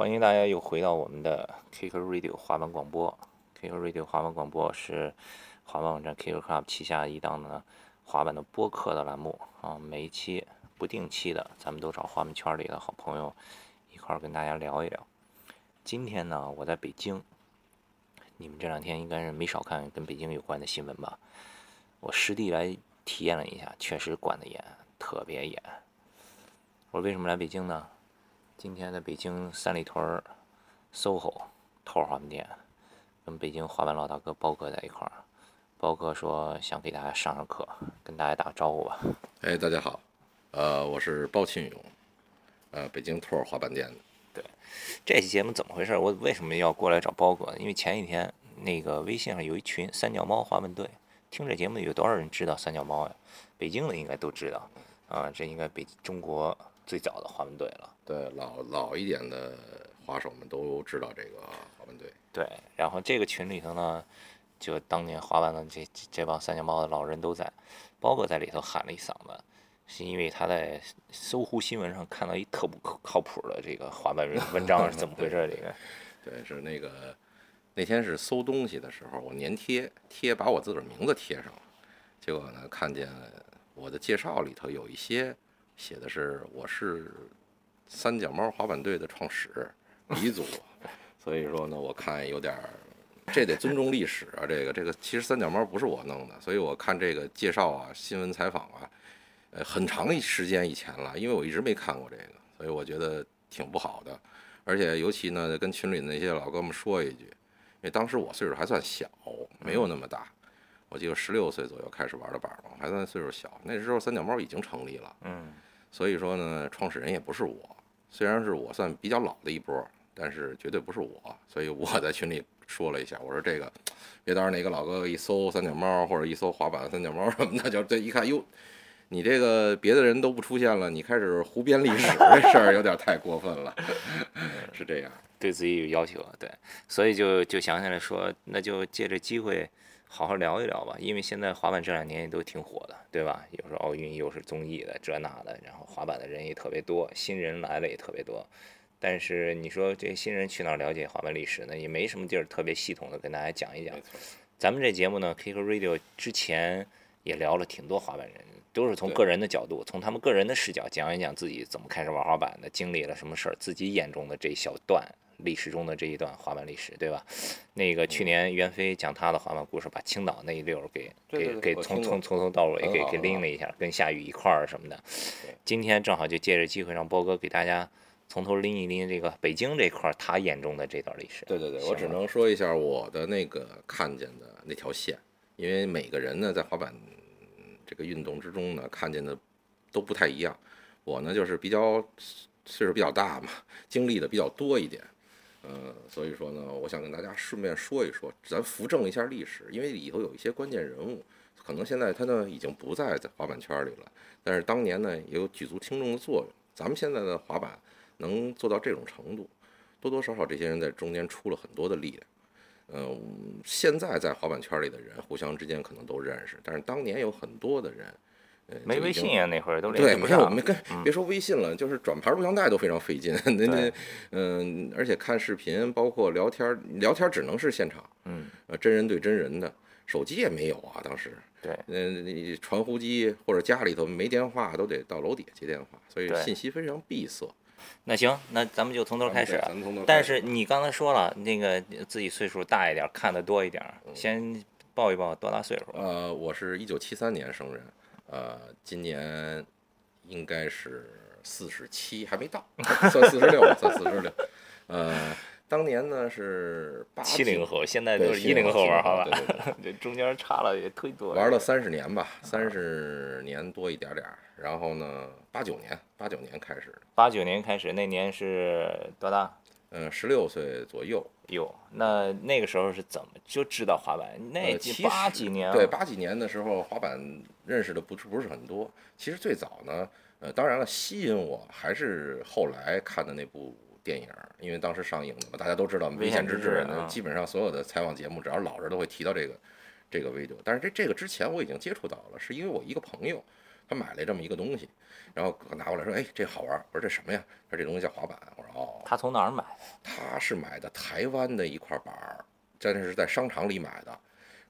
欢迎大家又回到我们的 KIKO RADIO 滑板广播。，KIKO RADIO 滑板广播是滑板网站 k 歌 club 旗下一档呢滑板的播客的栏目啊。每一期不定期的，咱们都找滑板圈里的好朋友一块儿跟大家聊一聊。今天呢，我在北京，你们这两天应该是没少看跟北京有关的新闻吧？我实地来体验了一下，确实管得严，特别严。我为什么来北京呢？今天在北京三里屯 SOHO 头滑板店，跟北京滑板老大哥包哥在一块儿。包哥说想给大家上上课，跟大家打个招呼吧。哎，大家好，呃，我是包庆勇，呃，北京托儿滑板店的。对，这期节目怎么回事？我为什么要过来找包哥？因为前几天那个微信上有一群三脚猫滑板队，听这节目有多少人知道三脚猫呀？北京的应该都知道啊，这应该北中国最早的滑板队了。对，老老一点的滑手们都知道这个滑板队。对，然后这个群里头呢，就当年滑板的这这帮三脚猫的老人都在，包哥在里头喊了一嗓子，是因为他在搜狐新闻上看到一特不可靠谱的这个滑板文章是怎么回事？这个 对，是那个那天是搜东西的时候，我粘贴贴把我自个儿名字贴上了，结果呢，看见我的介绍里头有一些写的是我是。三脚猫滑板队的创始鼻祖，所以说呢，我看有点儿，这得尊重历史啊。这个这个，其实三脚猫不是我弄的，所以我看这个介绍啊、新闻采访啊，呃，很长一时间以前了，因为我一直没看过这个，所以我觉得挺不好的。而且尤其呢，跟群里那些老哥们说一句，因为当时我岁数还算小，没有那么大，我记得十六岁左右开始玩的板嘛，还算岁数小。那时候三脚猫已经成立了，嗯，所以说呢，创始人也不是我。虽然是我算比较老的一波，但是绝对不是我，所以我在群里说了一下，我说这个别到时候哪个老哥哥一搜三脚猫或者一搜滑板三脚猫什么的，就这一看哟，你这个别的人都不出现了，你开始胡编历史，这事儿有点太过分了，是这样，对自己有要求，对，所以就就想起来说，那就借这机会。好好聊一聊吧，因为现在滑板这两年也都挺火的，对吧？又是奥运，又是综艺的，这那的，然后滑板的人也特别多，新人来了也特别多。但是你说这新人去哪了解滑板历史呢？也没什么地儿特别系统的跟大家讲一讲。咱们这节目呢，Kick Radio 之前也聊了挺多滑板人，都是从个人的角度，从他们个人的视角讲一讲自己怎么开始玩滑板的，经历了什么事儿，自己眼中的这一小段。历史中的这一段滑板历史，对吧？那个去年袁飞讲他的滑板故事，把青岛那一溜儿给给给从从从头到尾给给拎了一下，跟夏雨一块儿什么的。今天正好就借着机会让波哥给大家从头拎一拎这个北京这块他眼中的这段历史。对对对，我只能说一下我的那个看见的那条线，因为每个人呢在滑板这个运动之中呢看见的都不太一样。我呢就是比较岁数比较大嘛，经历的比较多一点。呃，所以说呢，我想跟大家顺便说一说，咱扶正一下历史，因为里头有一些关键人物，可能现在他呢已经不在在滑板圈里了，但是当年呢也有举足轻重的作用。咱们现在的滑板能做到这种程度，多多少少这些人在中间出了很多的力量。嗯，现在在滑板圈里的人互相之间可能都认识，但是当年有很多的人。没微信啊，那会儿都对，没事，我们跟别说微信了，就是转盘录像带都非常费劲。那那嗯，而且看视频，包括聊天，聊天只能是现场，嗯，呃，真人对真人的，手机也没有啊，当时。对，嗯，传呼机或者家里头没电话，都得到楼底下接电话，所以信息非常闭塞。那行，那咱们就从头开始。但是你刚才说了，那个自己岁数大一点，看的多一点，先报一报多大岁数？呃，我是一九七三年生人。呃，今年应该是四十七，还没到，算四十六，算四十六。呃，当年呢是七零后，现在都是一零后玩好吧？对对对，这中间差了也忒多。玩了三十年吧，三十年多一点点儿。然后呢，八九年，八九年开始。八九年开始，那年是多大？嗯，十六岁左右。哟，那那个时候是怎么就知道滑板？那八几年？对，八几年的时候，滑板认识的不是不是很多。其实最早呢，呃，当然了，吸引我还是后来看的那部电影，因为当时上映的嘛，大家都知道《危险之至》。基本上所有的采访节目，只要老人都会提到这个这个 video。但是这这个之前我已经接触到了，是因为我一个朋友，他买了这么一个东西，然后拿过来说，哎，这好玩。我说这什么呀？他说这东西叫滑板。我说哦，他从哪儿买？他是买的台湾的一块板儿，真的是在商场里买的，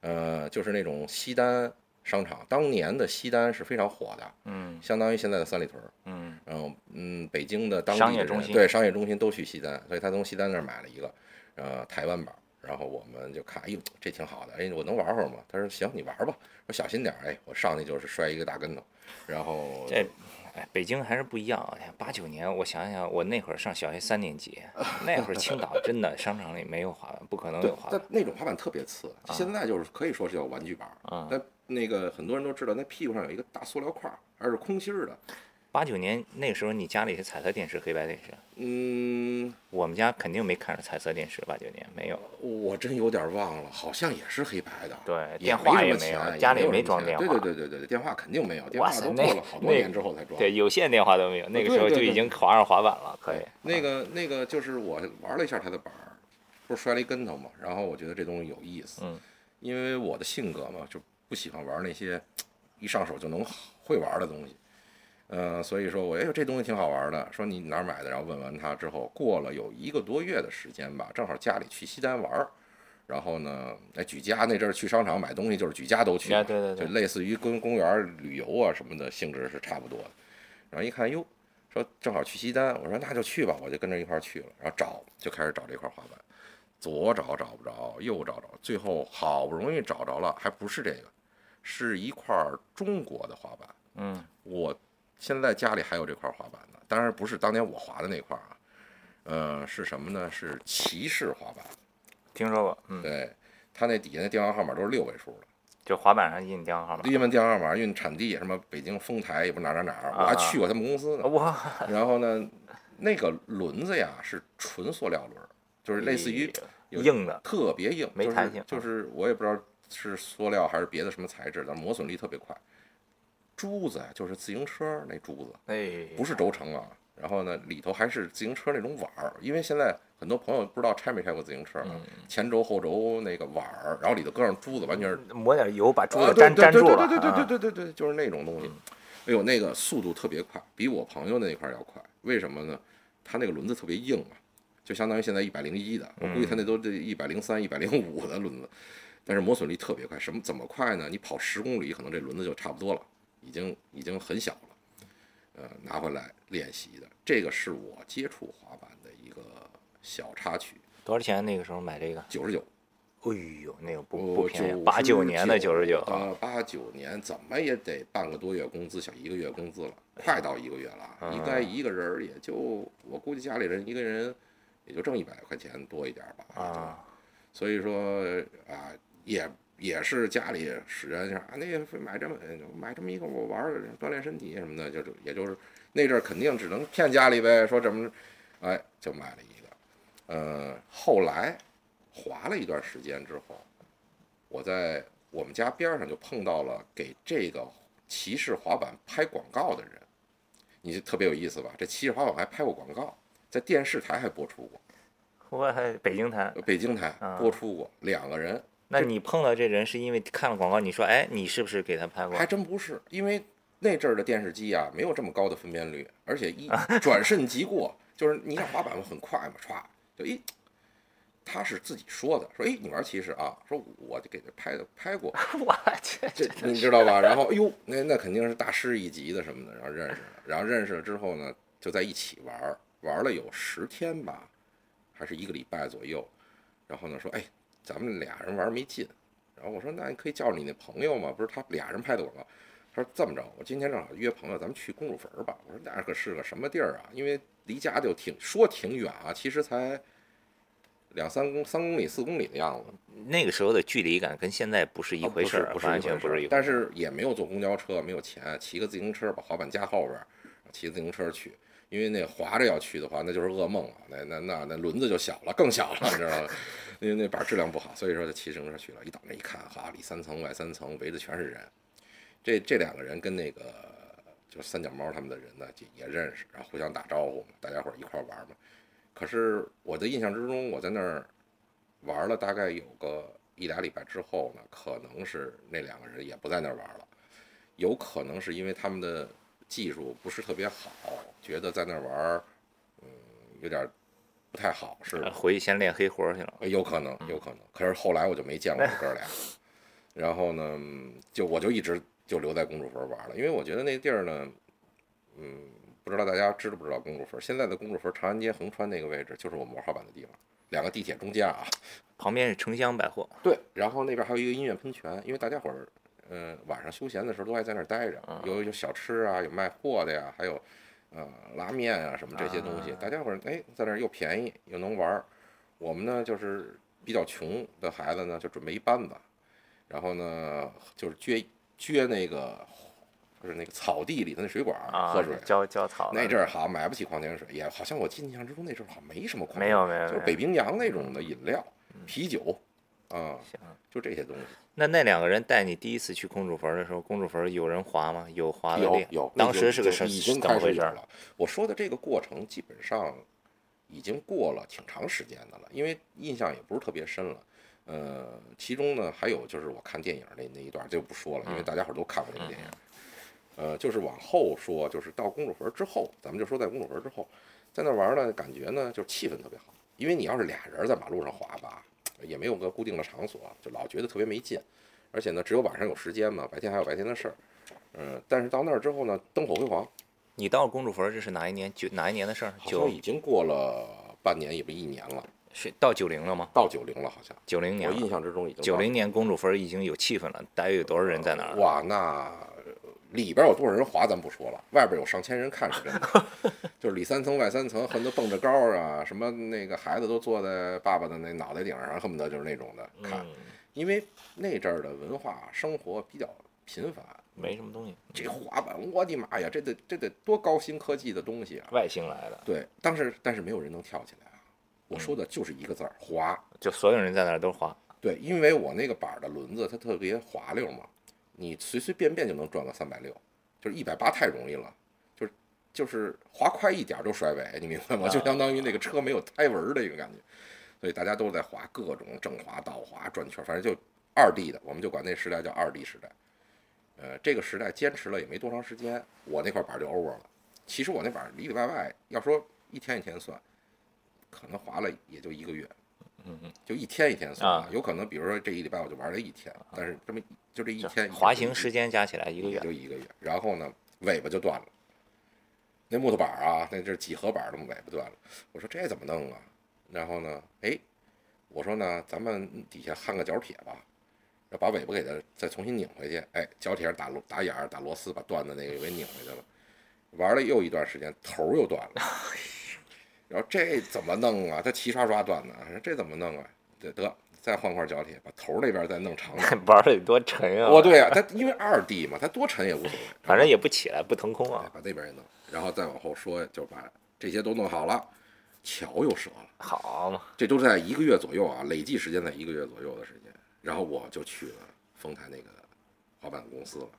呃，就是那种西单商场，当年的西单是非常火的，嗯相当于现在的三里屯。嗯然后嗯，北京的当地的商业中心对商业中心都去西单，所以他从西单那儿买了一个呃台湾板，然后我们就看，哎呦，这挺好的，哎，我能玩会儿吗？他说行，你玩吧，说小心点儿，哎，我上去就是摔一个大跟头，然后这哎，北京还是不一样啊！八九年，我想想，我那会儿上小学三年级，那会儿青岛 真的商场里没有滑板，不可能有滑，板。但那种滑板特别次，现在就是可以说是叫玩具板儿，啊但那个很多人都知道，那屁股上有一个大塑料块儿，而是空心儿的，八九年那个时候，你家里是彩色电视、黑白电视？嗯，我们家肯定没看着彩色电视，八九年没有。我真有点忘了，好像也是黑白的。对，电话也没有家里也没没装电话。对对对对对，电话肯定没有，电话都过了好多年之后才装。对，有线电话都没有，那个时候就已经滑上滑板了，可以。那个那个就是我玩了一下他的板儿，不是摔了一跟头嘛，然后我觉得这东西有意思，嗯，因为我的性格嘛，就不喜欢玩那些一上手就能会玩的东西，呃，所以说我哎呦这东西挺好玩的，说你哪儿买的，然后问完他之后，过了有一个多月的时间吧，正好家里去西单玩儿。然后呢，哎，举家那阵儿去商场买东西，就是举家都去对对对就类似于跟公园旅游啊什么的性质是差不多的。然后一看，哟，说正好去西单，我说那就去吧，我就跟着一块儿去了。然后找就开始找这块滑板，左找找不着，右找找，最后好不容易找着了，还不是这个，是一块中国的滑板。嗯，我现在家里还有这块滑板呢，当然不是当年我滑的那块儿啊，呃，是什么呢？是骑士滑板。听说过。嗯，对，它那底下那电话号码都是六位数的，就滑板上印电话号码。印完电话号码，印产地什么北京丰台也不哪哪哪儿，我还去过他们公司呢。哇，然后呢，那个轮子呀是纯塑料轮，就是类似于硬的。特别硬，没弹性就是我也不知道是塑料还是别的什么材质，的磨损力特别快。珠子呀，就是自行车那珠子，哎，不是轴承啊。然后呢，里头还是自行车那种碗儿，因为现在很多朋友不知道拆没拆过自行车前轴后轴那个碗儿，然后里头搁上珠子，完全是抹点油把珠啊子粘粘住了。对对对啊对对对对，就是那种东西。哎呦，那个速度特别快，比我朋友那块儿要快。为什么呢？他那个轮子特别硬啊，就相当于现在一百零一的，我估计他那都这一百零三、一百零五的轮子，但是磨损率特别快。什么怎么快呢？你跑十公里，可能这轮子就差不多了，已经已经很小了。呃，拿回来练习的，这个是我接触滑板的一个小插曲，多少钱？那个时候买这个？九十九。哎呦，那个不不便宜，八九年的九十九。呃，八九年怎么也得半个多月工资，小一个月工资了，快到一个月了。应该一个人也就，我估计家里人一个人也就挣一百块钱多一点吧。啊，所以说啊，也也是家里使人说啊，那个买这么买这么一个我玩儿锻炼身体什么的，就是也就是那阵儿肯定只能骗家里呗，说怎么，哎，就买了一个。呃，后来滑了一段时间之后，我在我们家边儿上就碰到了给这个骑士滑板拍广告的人，你就特别有意思吧？这骑士滑板还拍过广告，在电视台还播出过，我还北京台。北京台啊播出过，两个人。那你碰到这人是因为看了广告，你说，哎，你是不是给他拍过还？真不是，因为那阵儿的电视机啊，没有这么高的分辨率，而且一 转瞬即过，就是你想滑板嘛，很快嘛，歘就一，他是自己说的，说哎你玩骑士啊，说我就给他拍的拍过，我去，这你知道吧？然后哎呦，那那肯定是大师一级的什么的，然后认识了，然后认识了之后呢，就在一起玩，玩了有十天吧，还是一个礼拜左右，然后呢说哎，咱们俩人玩没劲，然后我说那你可以叫你那朋友嘛，不是他俩人拍的广告。他说这么着，我今天正好约朋友，咱们去公主坟儿吧。我说那可是个什么地儿啊？因为离家就挺说挺远啊，其实才两三公三公里四公里的样子。那个时候的距离感跟现在不是一回事儿，啊不是完全不是一回事儿。但是也没有坐公交车，没有钱，骑个自行车把滑板架后边儿，骑自行车去。因为那滑着要去的话，那就是噩梦了。那那那那轮子就小了，更小了，你知道吗？因为那板质量不好，所以说就骑自行车去了。一到那一看，哈，里三层外三层，围的全是人。这这两个人跟那个就是三脚猫他们的人呢，就也认识，然后互相打招呼嘛，大家伙一块玩嘛。可是我的印象之中，我在那儿玩了大概有个一俩礼拜之后呢，可能是那两个人也不在那儿玩了，有可能是因为他们的技术不是特别好，觉得在那儿玩儿，嗯，有点儿不太好，是呃回去先练黑活去了。呃有可能，有可能。可是后来我就没见过这哥俩，然后呢，嗯就我就一直就留在公主坟玩了，因为我觉得那地儿呢，嗯，不知道大家知不知道公主坟？现在的公主坟长安街横穿那个位置就是我们玩滑板的地方，两个地铁中间啊。旁边是城乡百货，对，然后那边还有一个音乐喷泉，因为大家伙儿，呃，晚上休闲的时候都爱在那儿待着，有有小吃啊，有卖货的呀，还有，呃，拉面啊什么这些东西，大家伙儿哎在那儿又便宜又能玩儿。我们呢就是比较穷的孩子呢，就准备一班子，然后呢就是撅撅那个就是那个草地里的那水管喝水。，浇浇草那阵儿好买不起矿泉水，也好像我印象之中那阵儿好像没什么矿泉水，没有没有没有就是北冰洋那种的饮料、啤酒，啊，行。就这些东西。那那两个人带你第一次去公主坟的时候，公主坟有人滑吗？有滑的？有有，当时是个已经？开始有了。我说的这个过程基本上已经过了挺长时间的了，因为印象也不是特别深了。呃，其中呢还有就是我看电影那那一段就不说了，因为大家伙都看过那个电影。呃，就是往后说，就是到公主坟之后，咱们就说在公主坟之后，在那玩儿呢，感觉呢就是气氛特别好，因为你要是俩人在马路上滑吧，也没有个固定的场所，就老觉得特别没劲。而且呢，只有晚上有时间嘛，白天还有白天的事儿。嗯，但是到那儿之后呢，灯火辉煌，你到公主坟这是哪一年？九哪一年的事儿？好像已经过了半年，也不一年了，是到九零了吗？到九零了，好像九零年。我印象之中已经九零年公主坟已经有气氛了，大约有多少人在那儿？哇，那里边有多少人滑咱不说了，外边有上千人看是真的，就是里三层外三层，恨不得蹦着高啊，什么那个孩子都坐在爸爸的那脑袋顶上，恨不得就是那种的看，嗯，因为那阵儿的文化生活比较贫乏。没什么东西，这滑板，我的妈呀，这得这得多高新科技的东西啊！外星来的，对，当时但是没有人能跳起来啊。我说的就是一个字儿滑。就所有人在那儿都滑。对，因为我那个板儿的轮子它特别滑溜嘛，你随随便便就能赚个三百六，就是一百八太容易了，就是就是滑快一点儿就甩尾，你明白吗？就相当于那个车没有胎纹儿的一个感觉，所以大家都在滑各种正滑、倒滑、转圈，反正就二 D 的，我们就管那时代叫二 D 时代。呃，这个时代坚持了也没多长时间，我那块板儿就 over 了。其实我那板儿里里外外，要说一天一天算，可能滑了也就一个月。嗯嗯，就一天一天算啊有可能比如说这一礼拜我就玩了一天，但是这么就这一天滑行时间加起来一个也月。就一个月，然后呢尾巴就断了，那木头板啊，那这是几何板儿的尾巴断了，我说这怎么弄啊？然后呢，哎，我说呢咱们底下焊个角铁吧，要把尾巴给它再重新拧回去，哎，角铁上打螺打眼儿打螺丝把断的那个给拧回去了，玩了又一段时间头又断了。然后这怎么弄啊？他齐刷刷断的，说这怎么弄啊？得得，再换块角铁，把头儿那边再弄长点儿。玩的得多沉啊！哦，对啊，它因为二 D 嘛，它多沉也无所谓，反正也不起来，不腾空哎啊。把那边也弄，然后再往后说，就把这些都弄好了，桥又折了，好嘛，这都是在一个月左右啊，累计时间在一个月左右的时间。然后我就去了丰台那个滑板公司了，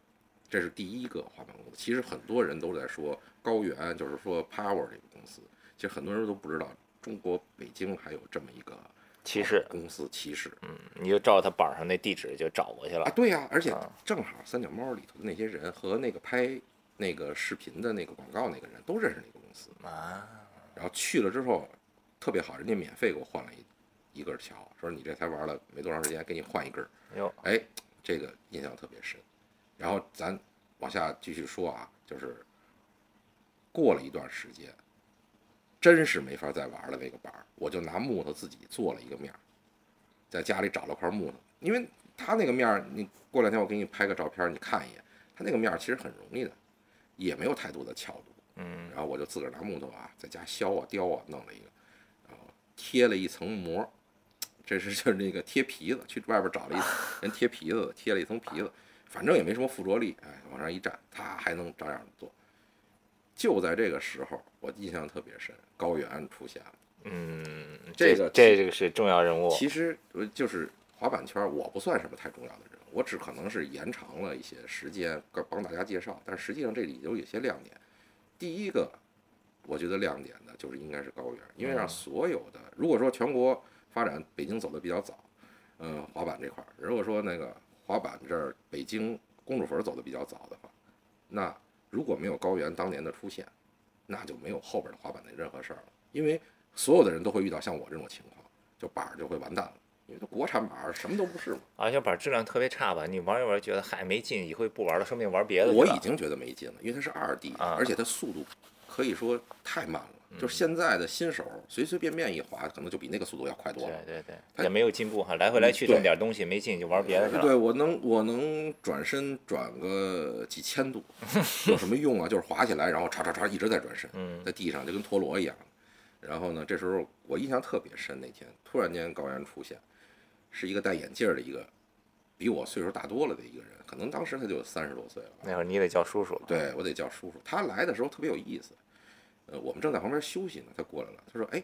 这是第一个滑板公司。其实很多人都在说高原，就是说 Power 这个公司，其实很多人都不知道中国北京还有这么一个骑士，公司骑士。嗯，你就照他板上那地址就找过去了啊，。对呀、而且啊正好三脚猫里头的那些人和那个拍那个视频的那个广告那个人都认识那个公司，啊，然后去了之后特别好，人家免费给我换了一一根桥，说你这才玩了没多长时间，给你换一根儿，哟，哎，这个印象特别深。然后咱往下继续说啊，就是过了一段时间，真是没法再玩了那个板儿，我就拿木头自己做了一个面儿，在家里找了块木头，因为它那个面儿，你过两天我给你拍个照片儿，你看一眼，它那个面儿其实很容易的，也没有太多的翘度。嗯，然后我就自个儿拿木头啊，在家削啊雕啊，弄了一个，然后贴了一层膜，这是就是那个贴皮子，去外边找了一 人贴皮子的，贴了一层皮子，反正也没什么附着力，哎，往上一站，它还能照样做。就在这个时候，我印象特别深，高原出现了。嗯，这个这这个是重要人物。其实呃就是滑板圈，我不算什么太重要的人，我只可能是延长了一些时间帮帮大家介绍，但实际上这里头有一些亮点。第一个，我觉得亮点的就是应该是高原，因为让嗯所有的，如果说全国发展，北京走的比较早，嗯，滑板这块儿，如果说那个滑板这儿北京公主坟走的比较早的话，那如果没有高原当年的出现，那就没有后边的滑板的任何事儿了，因为所有的人都会遇到像我这种情况，就板儿就会完蛋了，因为它国产板儿什么都不是嘛。而且板质量特别差吧？你玩一玩觉得嗨没劲，以后不玩了，说不定玩别的。我已经觉得没劲了，因为它是二 D，、啊而且它速度可以说太慢了。就是现在的新手随随便便一滑，可能就比那个速度要快多了。对对对，它也没有进步哈，来回来去这么点东西没劲就玩别的去了。对，我能我能转身转个几千度，有什么用啊？就是滑起来，然后唰唰唰一直在转身，嗯在地上就跟陀螺一样。然后呢，这时候我印象特别深，那天突然间高原出现，是一个戴眼镜儿的一个，比我岁数大多了的一个人，可能当时他就三十多岁了。那会儿你得叫叔叔了。对我得叫叔叔。他来的时候特别有意思，呃，我们正在旁边休息呢，他过来了，他说：“哎，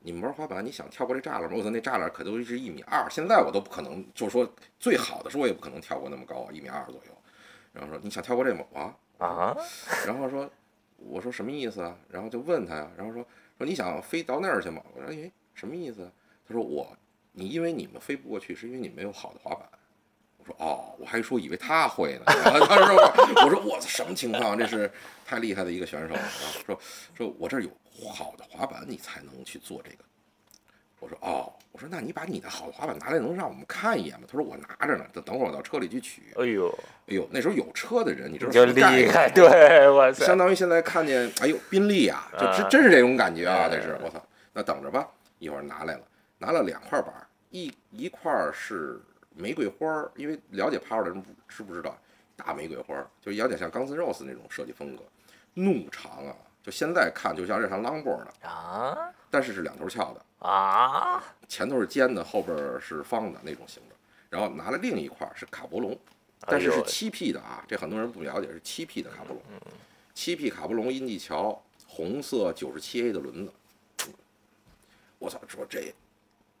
你们玩滑板，你想跳过这栅栏吗？”我说：“那栅栏可都是一米二，现在我都不可能，就是说最好的时候我也不可能跳过那么高啊，一米二左右。”然后说：“你想跳过这吗？”啊，啊，然后说：“我说什么意思啊？”然后就问他呀，然后说：“说你想飞到那儿去吗？”我说：“哎，什么意思啊？”他说：“我，你因为你们飞不过去，是因为你们没有好的滑板。”我说哦，我还说以为他会呢。然后他说，我说我操，什么情况？这是太厉害的一个选手了。然后说说我这儿有好的滑板，你才能去做这个。我说哦，我说那你把你的好的滑板拿来，能让我们看一眼吗？他说我拿着呢，等等会儿我到车里去取。哎呦，哎呦，那时候有车的人，你知道吗就什么概念厉害，对，哇塞相，当于现在看见，哎呦，宾利啊，就真真是这种感觉啊！哎这是我操，那等着吧，一会儿拿来了，拿了两块板，一一块是玫瑰花儿，因为了解 Power 的人不知不知道，大玫瑰花儿就有点像 Guns N' Roses 那种设计风格，怒长啊，就现在看就像这像 longboard 的，啊？但是是两头翘的，啊，前头是尖的，后边儿是方的那种形状，然后拿了另一块儿是卡博龙，但是是七 P 的啊，这很多人不了解，是七 P 的卡博龙，七 P 卡博龙阴地桥红色九十七 A 的轮子，我操，说这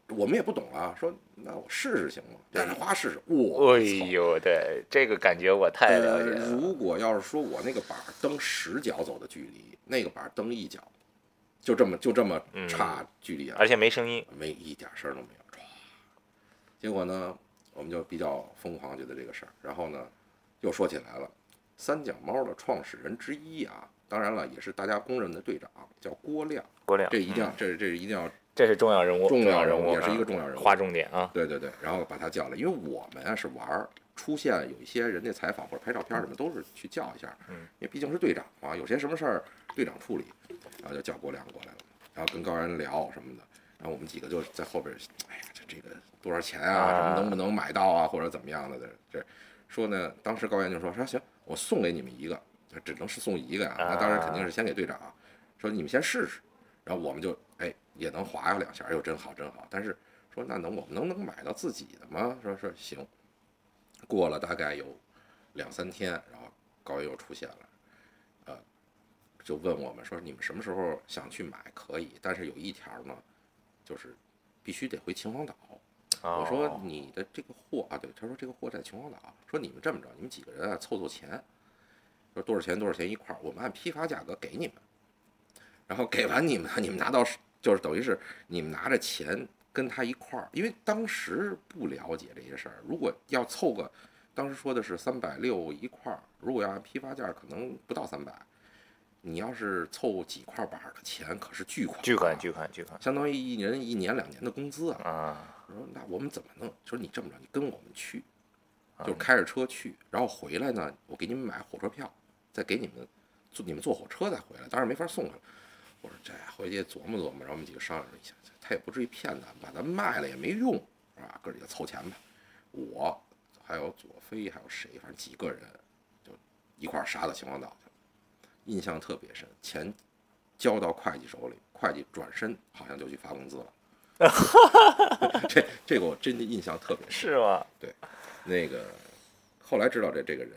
我们也不懂啊，说那我试试行吗？让他花试试，我哎操！呦，对，这个感觉我太了解呃，了。如果要是说我那个板儿蹬十脚走的距离，那个板儿蹬一脚，就这么就这么差距离啊，而且没声音，没一点声都没有，唰。结果呢，我们就比较疯狂，觉得这个事儿。然后呢，又说起来了，三脚猫的创始人之一啊，当然了，也是大家公认的队长，叫郭亮。郭亮，这一定要，嗯这这一定要，这是重要人物，重要要人物物，也是一个啊重要人物划重点啊。对对对。然后把他叫来，因为我们啊是玩儿，出现有一些人家采访或者拍照片什么，都是去叫一下。嗯。因为毕竟是队长嘛，有些什么事儿队长处理，然后就叫郭亮过来了，然后跟高原聊什么的。然后我们几个就在后边儿，哎呀，这这个多少钱啊？什么能不能买到啊？或者怎么样的？这这说呢？当时高原就说说行，我送给你们一个，只能是送一个呀、那当然肯定是先给队长，说你们先试试。然后我们就哎也能划呀两下，哎呦真好真好。但是说那能我们能能买到自己的吗？说说行。过了大概有两三天，然后高原又出现了，呃，就问我们说你们什么时候想去买可以，但是有一条呢，就是必须得回秦皇岛。我说哦你的这个货啊，对，他说这个货在秦皇岛。说你们这么着，你们几个人啊凑凑钱，说多少钱多少钱一块儿，我们按批发价格给你们。然后给完你们，你们拿到就是等于是你们拿着钱跟他一块儿，因为当时不了解这些事儿。如果要凑个，当时说的是三百六一块儿，如果要按批发价，可能不到三百。你要是凑几块板儿的钱，可是巨款、啊，巨款巨款巨款相当于一人一年两年的工资啊。啊！我说那我们怎么弄？说你这么着，你跟我们去，啊就开着车去，然后回来呢，我给你们买火车票，再给你们坐你们坐火车再回来，当然没法送回来。我说这回去琢磨琢磨，然后我们几个商量一下，他也不至于骗咱，把咱卖了也没用，是吧？哥几个凑钱吧。我还有左飞，还有谁，反正几个人就一块儿杀到秦皇岛去了，印象特别深。钱交到会计手里，会计转身好像就去发工资了。这这个我真的印象特别深。是吗？对那个后来知道这这个人，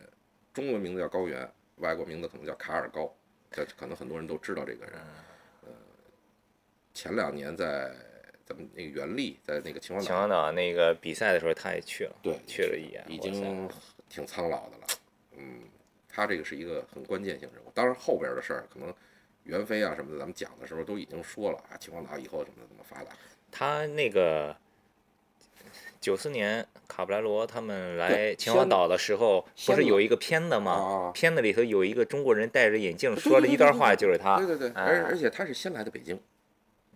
中文名字叫高原，外国名字可能叫卡尔高，这可能很多人都知道这个人。呃，前两年在咱们那个袁立，在那个秦皇岛，秦皇岛那个比赛的时候，他也去了，对去了一眼，已经挺苍老的了。嗯，他这个是一个很关键性人物。当然后边的事儿，可能袁飞啊什么的，咱们讲的时候都已经说了啊，秦皇岛以后怎么怎么发达。他那个九四年卡布莱罗他们来秦皇岛的时候，不是有一个片子吗？啊片子里头有一个中国人戴着眼镜说了一段话，就是他。对对对，哎而而且他是先来的北京，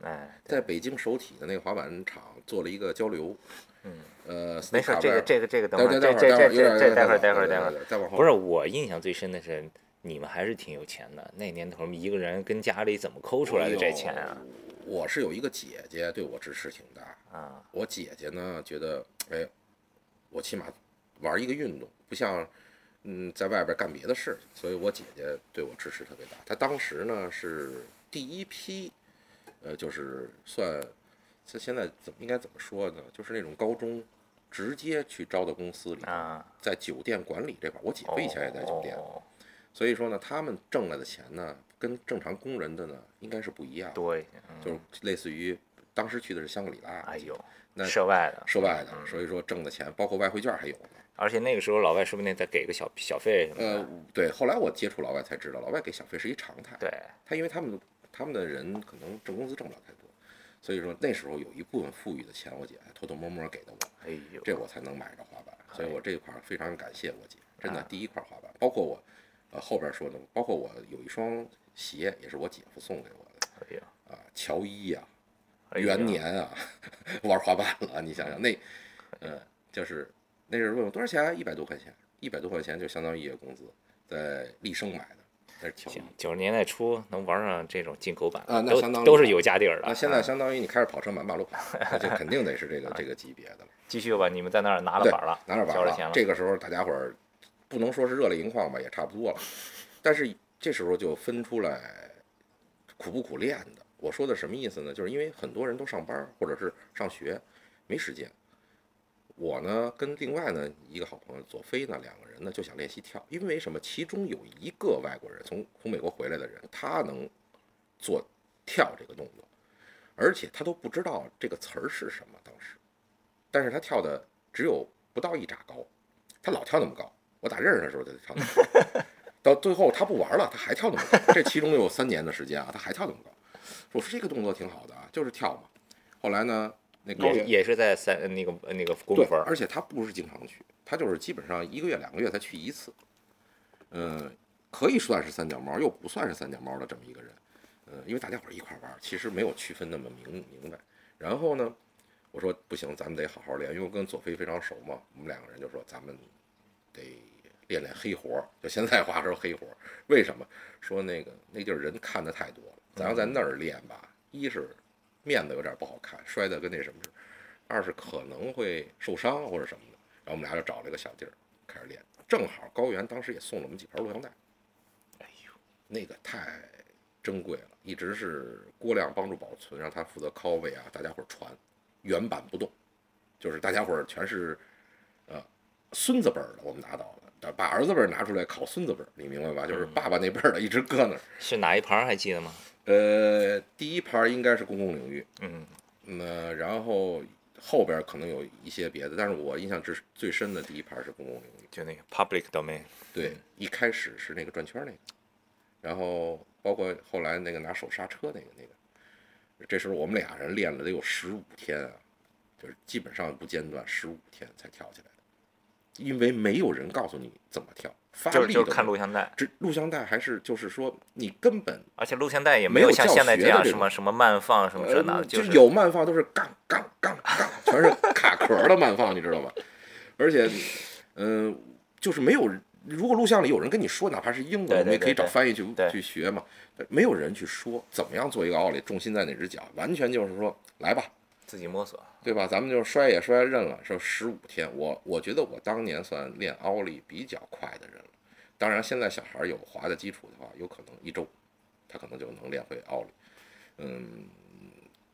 哎，在北京首体的那个滑板场做了一个交流。嗯，呃，没事，这个这个这个等会儿，这这这这这待会儿待会儿待会儿。不是我印象最深的是，你们还是挺有钱的。那年头一个人跟家里怎么抠出来的这钱啊？哎我是有一个姐姐，对我支持挺大。啊，我姐姐呢，觉得，哎，我起码玩一个运动，不像，嗯，在外边干别的事情，所以我姐姐对我支持特别大。她当时呢是第一批，呃，就是算，这现在怎么应该怎么说呢？就是那种高中直接去招到公司里，啊，在酒店管理这块，我姐夫以前也在酒店，哦所以说呢，他们挣来的钱呢，跟正常工人的呢应该是不一样的，多一些，嗯就是类似于当时去的是香格里拉，哎呦，那涉外的，涉外的，嗯所以说挣的钱包括外汇券还有呢。而且那个时候老外说不定再给个小小费什么呃的。，对，后来我接触老外才知道，老外给小费是一常态。对，他因为他们他们的人可能挣工资挣不了太多，所以说那时候有一部分富裕的钱，我姐偷偷摸摸给的我，哎呦，这我才能买着滑板。所以我这一块儿非常感谢我姐，真的啊第一块滑板，包括我，呃后边说的，包括我有一双鞋也是我姐夫送给我的哎呀，啊，乔伊呀、元年啊，玩滑板了，你想想那，呃，就是那时候问我多少钱，一百多块钱，一百多块钱就相当于一月工资，在立生买的，行，九十年代初能玩上这种进口版啊那都相当都是有家底儿的。那现在啊相当于你开着跑车满马路跑，那这肯定得是这个这个级别的了。继续吧，你们在那儿拿了对板了，拿着板交了钱了，这个时候大家伙儿不能说是热泪盈眶吧，也差不多了。但是这时候就分出来苦不苦练的。我说的什么意思呢？就是因为很多人都上班或者是上学，没时间。我呢跟另外呢一个好朋友左飞呢两个人呢就想练习跳，因为什么？其中有一个外国人从从美国回来的人，他能做跳这个动作，而且他都不知道这个词儿是什么，当时，但是他跳的只有不到一拃高，他老跳那么高。我打认识的时候他就跳那么高，到最后他不玩了，他还跳那么高。这其中有三年的时间啊，他还跳那么高。我说这个动作挺好的啊，就是跳嘛。后来呢，那高也也是在三那个那个公分，而且他不是经常去，他就是基本上一个月两个月才去一次。嗯，可以算是三脚猫，又不算是三脚猫的这么一个人。嗯，因为大家伙儿一块玩，其实没有区分那么明明白。然后呢，我说不行，咱们得好好练，因为我跟左飞非常熟嘛，我们两个人就说咱们得练练黑活儿，就现在话说黑活儿。为什么？说那个那地儿人看的太多了，咱要在那儿练吧，一是面子有点不好看，摔得跟那什么似的；二是可能会受伤或者什么的。然后我们俩就找了一个小地儿开始练，正好高原当时也送了我们几盘录像带，哎呦，那个太珍贵了，一直是郭亮帮助保存，让他负责拷贝啊，大家伙儿传，原版不动，就是大家伙儿全是呃孙子辈儿的，我们拿到了，把儿子辈儿拿出来考孙子辈儿，你明白吧？就是爸爸那辈儿的一直搁那儿。是哪一盘还记得吗？呃，第一盘应该是公共领域，嗯，那然后后边可能有一些别的，但是我印象最最深的第一盘是公共领域。就那个 public domain，对，一开始是那个转圈那个，然后包括后来那个拿手刹车那个那个，这时候我们俩人练了得有十五天啊，就是基本上不间断，十五天才跳起来。的，因为没有人告诉你怎么跳，发就是就是看录像带，这录像带还是就是说你根本而且录像带也没有像现在这样什么什么慢放什么这那就是是有慢放都是杠杠杠杠，全是卡壳的慢放，你知道吗？而且，嗯、就是没有。如果录像里有人跟你说，哪怕是英文，我们也可以找翻译去去学嘛。没有人去说怎么样做一个奥利，重心在哪只脚，完全就是说来吧，自己摸索。对吧？咱们就摔也摔认了，说十五天，我我觉得我当年算练奥利比较快的人了。当然，现在小孩有滑的基础的话，有可能一周，他可能就能练会奥利。嗯，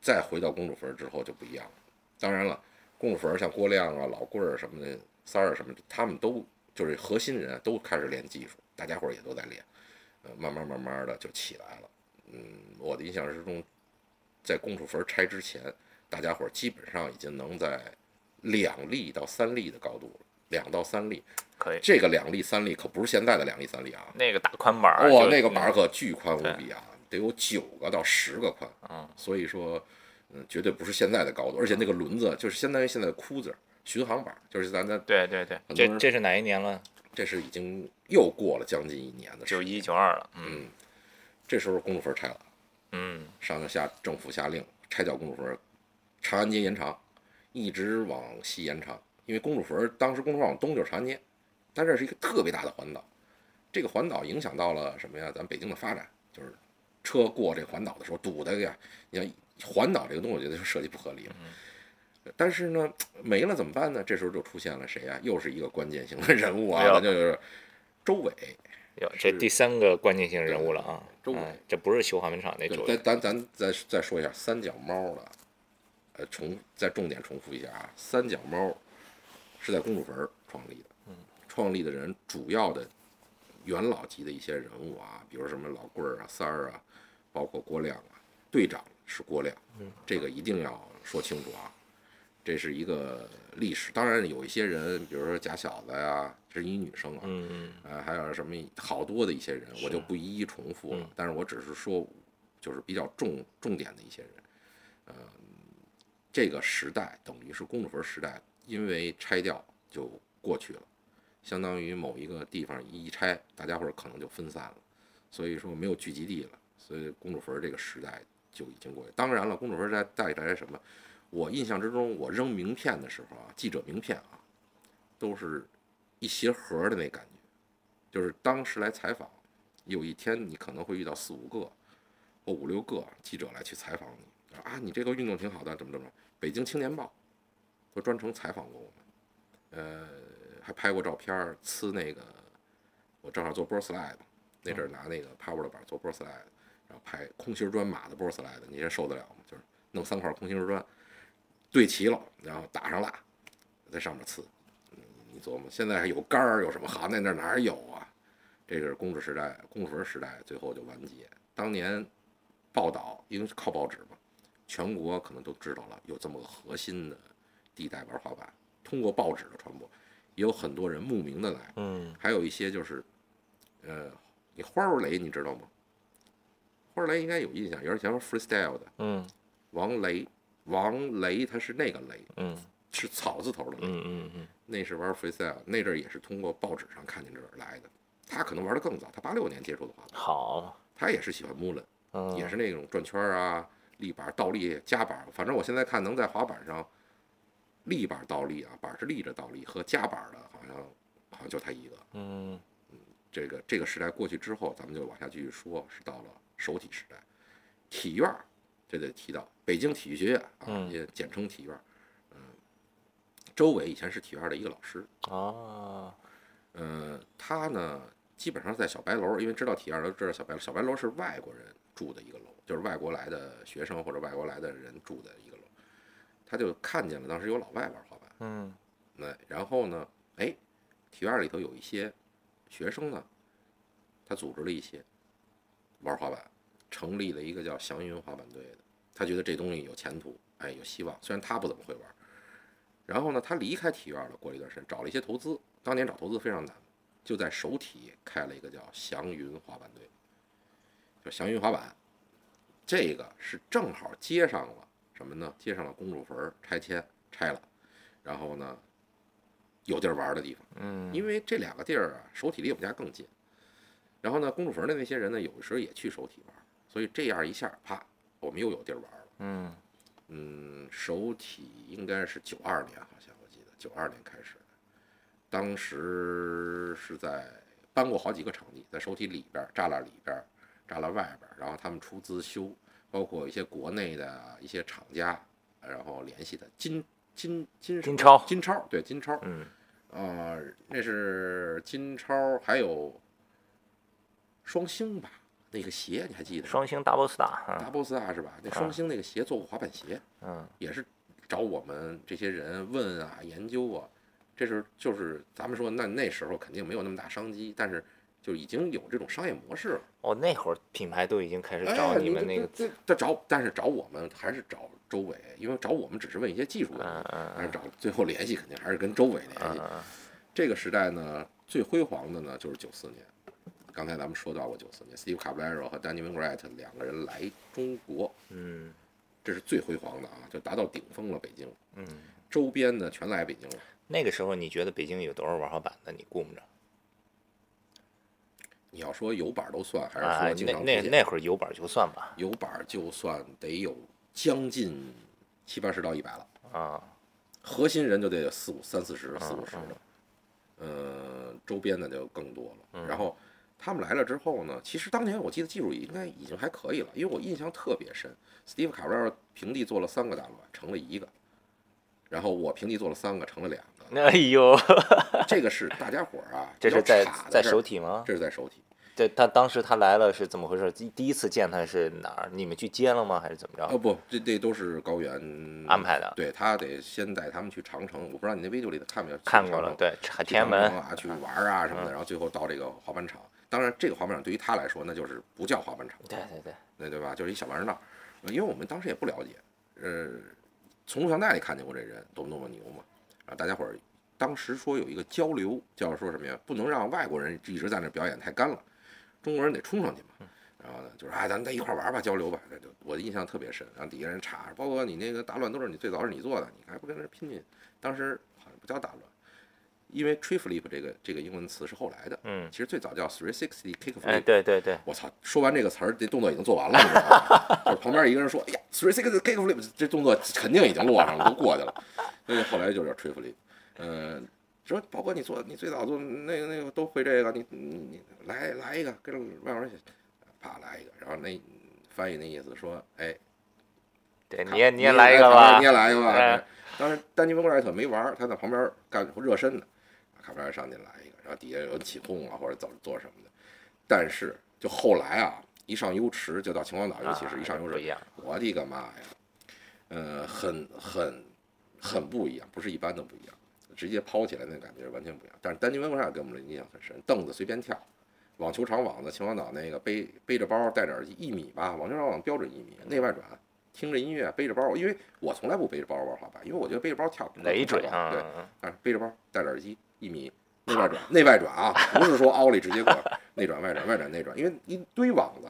再回到公主坟之后就不一样了。当然了，公主坟像郭亮啊、老棍儿什么的、三儿什么，他们都就是核心人，都开始练技术，大家伙儿也都在练，呃，慢慢慢慢的就起来了。嗯，我的印象之中，在公主坟拆之前，大家伙儿基本上已经能在两粒到三粒的高度了，两到三粒。可以，这个两粒三粒可不是现在的两粒三粒啊，那个大宽板儿，哇，就那个板儿可巨宽无比啊，得有九个到十个宽。嗯，所以说，嗯，绝对不是现在的高度，而且那个轮子就是相当于现在的箍子，巡航板，就是咱的对对对，这这是哪一年了？这是已经又过了将近一年的九一九二了。嗯嗯，这时候公主坟拆了，嗯上下政府下令拆掉公主坟，长安街延长，一直往西延长，因为公主坟当时公主坟往东就是长安街，但这是一个特别大的环岛，这个环岛影响到了什么呀？咱北京的发展，就是车过这环岛的时候堵的呀，你像环岛这个东西，我觉得就设计不合理了。但是呢，没了怎么办呢？这时候就出现了谁呀？又是一个关键性的 人物啊，就是周伟。哟，这第三个关键性人物了啊！周伟嗯这不是修华门厂那周，伟咱，咱咱再再说一下三脚猫的，呃，重再重点重复一下啊，三脚猫是在公主坟儿创立的，嗯，创立的人主要的元老级的一些人物啊，比如什么老棍儿啊、三儿啊，包括郭亮啊，队长是郭亮，嗯，这个一定要说清楚啊，这是一个历史。当然有一些人，比如说假小子呀，这是一女生啊，嗯嗯呃，还有什么好多的一些人，我就不一一重复了。嗯但是我只是说，就是比较重重点的一些人。呃，这个时代等于是公主坟时代，因为拆掉就过去了，相当于某一个地方一拆，大家伙可能就分散了，所以说没有聚集地了。所以公主坟这个时代就已经过去。当然了，公主坟带带来什么？我印象之中，我扔名片的时候啊，记者名片啊，都是一鞋盒的那感觉。就是当时来采访，有一天你可能会遇到四五个或五六个记者来去采访你啊，你这个运动挺好的，怎么怎么？北京青年报都专程采访过我们，呃，还拍过照片儿，呲那个我正好做 board slide，那阵儿拿那个 power 的板做 board slide，然后拍空心砖码的 board slide，你这受得了吗？就是弄三块空心砖对齐了，然后打上蜡，在上面呲。你琢磨，现在还有杆儿，有什么好？那那哪儿有啊？这个是公主时代、公主坟时代，最后就完结。当年报道，因为是靠报纸嘛，全国可能都知道了有这么个核心的地带玩滑板，通过报纸的传播，也有很多人慕名的来，嗯还有一些就是，呃，你花儿雷你知道吗？花儿雷应该有印象，有点像 freestyle 的嗯王雷，王雷他是那个雷，嗯 是草字头的雷。嗯嗯嗯那是玩 freestyle，那阵儿也是通过报纸上看见这儿来的。他可能玩的更早，他八六年接触的滑板，好，他也是喜欢 Mullen，嗯也是那种转圈儿啊、立板、倒立、夹板。反正我现在看能在滑板上立板倒立啊，板是立着倒立和夹板的，好像好像就他一个。嗯这个这个时代过去之后，咱们就往下继续说，是到了手体时代。体院儿这得提到北京体育学院啊，嗯也简称体院儿。嗯，周伟以前是体院儿的一个老师。啊嗯，他呢基本上在小白楼，因为知道体院都知道小白楼，小白楼是外国人住的一个楼，就是外国来的学生或者外国来的人住的一个楼。他就看见了当时有老外玩滑板，嗯那然后呢，哎，体院里头有一些学生呢，他组织了一些玩滑板，成立了一个叫祥云滑板队的。他觉得这东西有前途，哎，有希望。虽然他不怎么会玩，然后呢，他离开体院了，过了一段时间，找了一些投资。当年找投资非常难，就在首体开了一个叫祥云滑板队，就祥云滑板，这个是正好接上了什么呢？接上了公主坟拆迁拆了，然后呢，有地儿玩的地方。嗯，因为这两个地儿啊，首体离我们家更近。然后呢，公主坟的那些人呢，有的时候也去首体玩，所以这样一下，啪，我们又有地儿玩了。嗯嗯，首体应该是九二年，好像我记得九二年开始的，当时是在搬过好几个场地，在首体里边、栅栏里边儿、栅栏外边，然后他们出资修，包括一些国内的一些厂家，然后联系的金金金金超金超对金超，嗯啊、那是金超，还有双星吧，那个鞋你还记得？双星 double star 啊 Double Star 是吧？那双星那个鞋做过滑板鞋，嗯也是找我们这些人问啊、研究啊。这是就是咱们说那那时候肯定没有那么大商机，但是就已经有这种商业模式了。哦那会儿品牌都已经开始哎，找你们那个这这找，但是找我们还是找周伟，因为找我们只是问一些技术问嗯题，嗯但是找最后联系肯定还是跟周伟联系。这个时代呢，最辉煌的呢就是九四年。刚才咱们说到过九四年，Steve Caballero 和 Danny Wingrat 两个人来中国，嗯这是最辉煌的啊，就达到顶峰了。北京，嗯周边的全来北京了。那个时候你觉得北京有多少玩滑板的？你估摸着？你要说有板都算，还是啊说，经那那常出现那会儿有板就算吧。有板就算得有将近七八十到一百了，啊，核心人就得四五三四十、四嗯五十的，呃，周边的就更多了。嗯然后他们来了之后呢，其实当年我记得技术应该已经还可以了，因为我印象特别深，Steve 卡布尔平地做了三个大乱，成了一个，然后我平地做了三个，成了两个。哎呦，这个是大家伙儿啊，这是在在首体吗？这是在首体。对他当时他来了是怎么回事？第第一次见他是哪儿？你们去接了吗？还是怎么着？哦不，这这都是高原安排的对他得先带他们去长城，我不知道你那 video 里头看没有？看过了，对，天安门啊，去玩啊什么的，然后最后到这个滑板场。当然，这个滑板场对于他来说，那就是不叫滑板场，对对对，那对吧？就是一小玩闹。呃因为我们当时也不了解，呃，从录像带里看见过这人多么多么牛嘛。然后，大家伙儿当时说有一个交流，叫说什么呀？不能让外国人一直在那表演太干了，中国人得冲上去嘛。然后呢，就是啊，咱们在一块玩吧，交流吧。那就我印象特别深。然后底下人查，包括你那个大乱都是你最早是你做的，你还不跟人拼命？当时好像不叫大乱，因为 tree flip 这个这个英文词是后来的，嗯，其实最早叫 three sixty kick flip。哎，对对对，我操！说完这个词儿，这动作已经做完了，你知道吗？就是旁边一个人说：“哎呀，three sixty kick flip，这动作肯定已经落上了，都过去了。”所以后来就叫 tree flip。嗯，说包哥，你做你最早做那个那个都会这个，你你你来来一个，跟着外国人啪来一个，然后那翻译那意思说：“哎，对，你也你也来一个吧你？也来一个吧。哎当时丹尼温布莱特没玩儿，他在旁边干热身呢。卡布尔上去来一个，然后底下有人起哄啊，或者怎么做什么的。但是就后来啊，一上优池就到秦皇岛，尤其是一上优池，我的个妈呀，呃，很很很不一样，不是一般的不一样，直接抛起来那感觉完全不一样。但是丹尼温布莱特给我们的印象很深，凳子随便跳。网球场网子，秦皇岛那个背背着包戴着耳机一米吧，网球场网标准一米，内外转，听着音乐背着包，因为我从来不背着包玩滑板，因为我觉得背着包跳累赘对，啊，但是背着包戴着耳机一米内外转，内外转啊，不是说奥利直接过内转外转外转内转，因为一堆网子，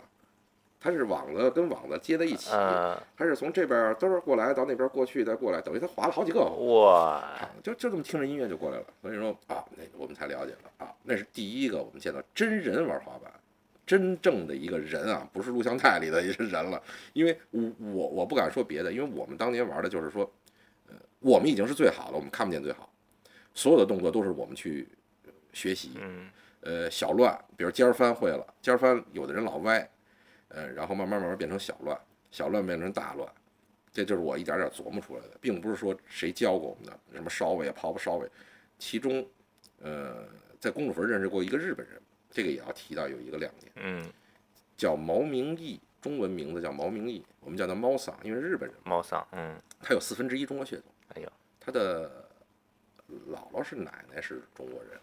它是网子跟网子接在一起，嗯，它是从这边嘚儿过来到那边过去再过来，等于它滑了好几个。哇，就就这么听着音乐就过来了，所以说啊，那我们才了解了啊，那是第一个我们见到真人玩滑板，真正的一个人啊，不是录像带里的一个人了。因为我我我不敢说别的，因为我们当年玩的就是说，呃，我们已经是最好了，我们看不见最好，所有的动作都是我们去呃学习。嗯，呃，小乱，比如尖儿翻会了，尖儿翻有的人老歪，呃，然后慢慢慢慢变成小乱，小乱变成大乱，这就是我一点点琢磨出来的，并不是说谁教过我们的，什么稍微啊、跑跑稍微，其中，呃，在公主坟认识过一个日本人，这个也要提到有一个亮点，嗯，叫毛明义，中文名字叫毛明义，我们叫他猫桑，因为日本人，猫桑，嗯，他有四分之一中国血统，哎呦，他的姥姥是奶奶是中国人，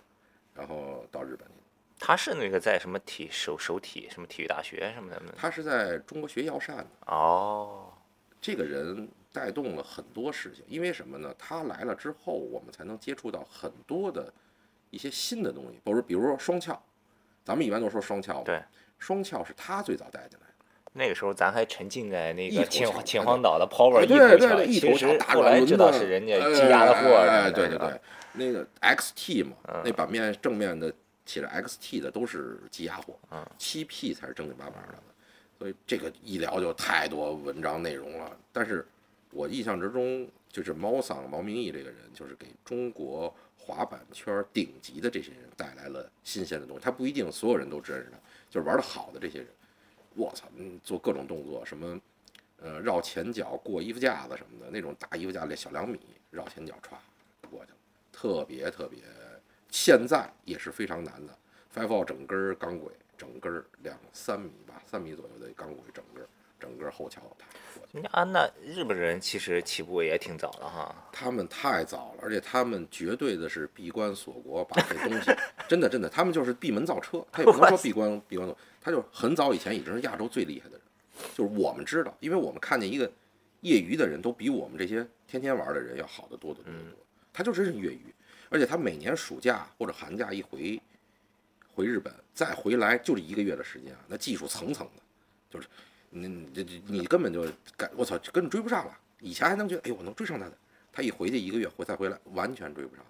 然后到日本去。他是那个在什么体首首体什么体育大学什么的吗？他是在中国学药膳的，哦，这个人带动了很多事情，因为什么呢？他来了之后，我们才能接触到很多的一些新的东西，比如比如说双翘，咱们一般都说双翘，对，双翘是他最早带进来的，那个时候咱还沉浸在那个秦翘秦皇岛的 power 哎一头翘，对对对，一头其实后来知道是人家积压的货哎，对对对，那个 XT 嘛，嗯那版面正面的写着 XT 的都是积压货嗯，七 P 才是正经八百的，所以这个一聊就太多文章内容了。但是我印象之中，就是猫桑毛明义这个人，就是给中国滑板圈顶级的这些人带来了新鲜的东西。他不一定所有人都认识他，就是玩的好的这些人，我操，嗯，做各种动作，什么呃绕前脚过衣服架子什么的，那种大衣服架子小两米绕前脚歘过去了，特别特别，现在也是非常难的。Five All 整根钢轨，整根两三米吧，三米左右的钢轨，整个整个后桥它过去了。啊，那日本人其实起步也挺早的哈。他们太早了，而且他们绝对的是闭关锁国，把这东西 真的真的，他们就是闭门造车，他也不能说闭关闭关锁，他就很早以前已经是亚洲最厉害的人，就是我们知道，因为我们看见一个业余的人都比我们这些天天玩的人要好得多得多得多，他就真是业余，而且他每年暑假或者寒假一回回日本，再回来就这一个月的时间啊，那技术层层的，就是你你你你根本就感我操，根本追不上了。以前还能觉得，哎呦，我能追上他的，他一回去一个月回再回来，完全追不上，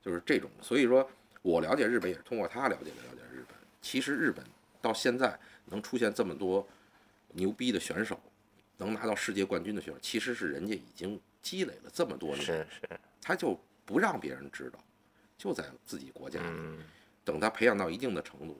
就是这种。所以说我了解日本也是通过他了解的了解日本。其实日本到现在能出现这么多牛逼的选手，能拿到世界冠军的选手，其实是人家已经积累了这么多年，是是，他就不让别人知道，就在自己国家里。嗯等他培养到一定的程度，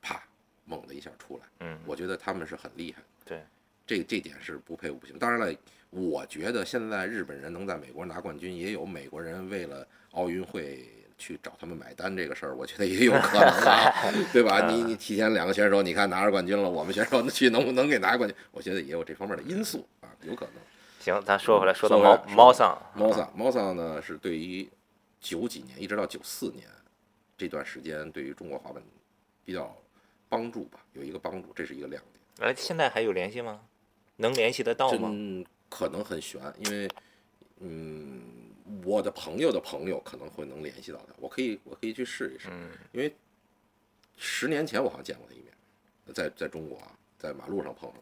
啪，猛的一下出来。嗯，我觉得他们是很厉害的，对，这这点是不佩服不行。当然了，我觉得现在日本人能在美国拿冠军，也有美国人为了奥运会去找他们买单这个事儿，我觉得也有可能啊，对吧？你你提前两个选手，你看拿着冠军了，我们选手 去能不能给拿冠军？我觉得也有这方面的因素啊，有可能。行，咱说回来，说到猫猫桑，猫桑，猫桑呢是对于九几年一直到九四年这段时间，对于中国滑板比较帮助吧，有一个帮助，这是一个亮点。哎，现在还有联系吗？能联系得到吗？真可能很悬，因为嗯，我的朋友的朋友可能会能联系到他，我可以我可以去试一试，嗯因为十年前我好像见过他一面，在在中国啊，在马路上碰上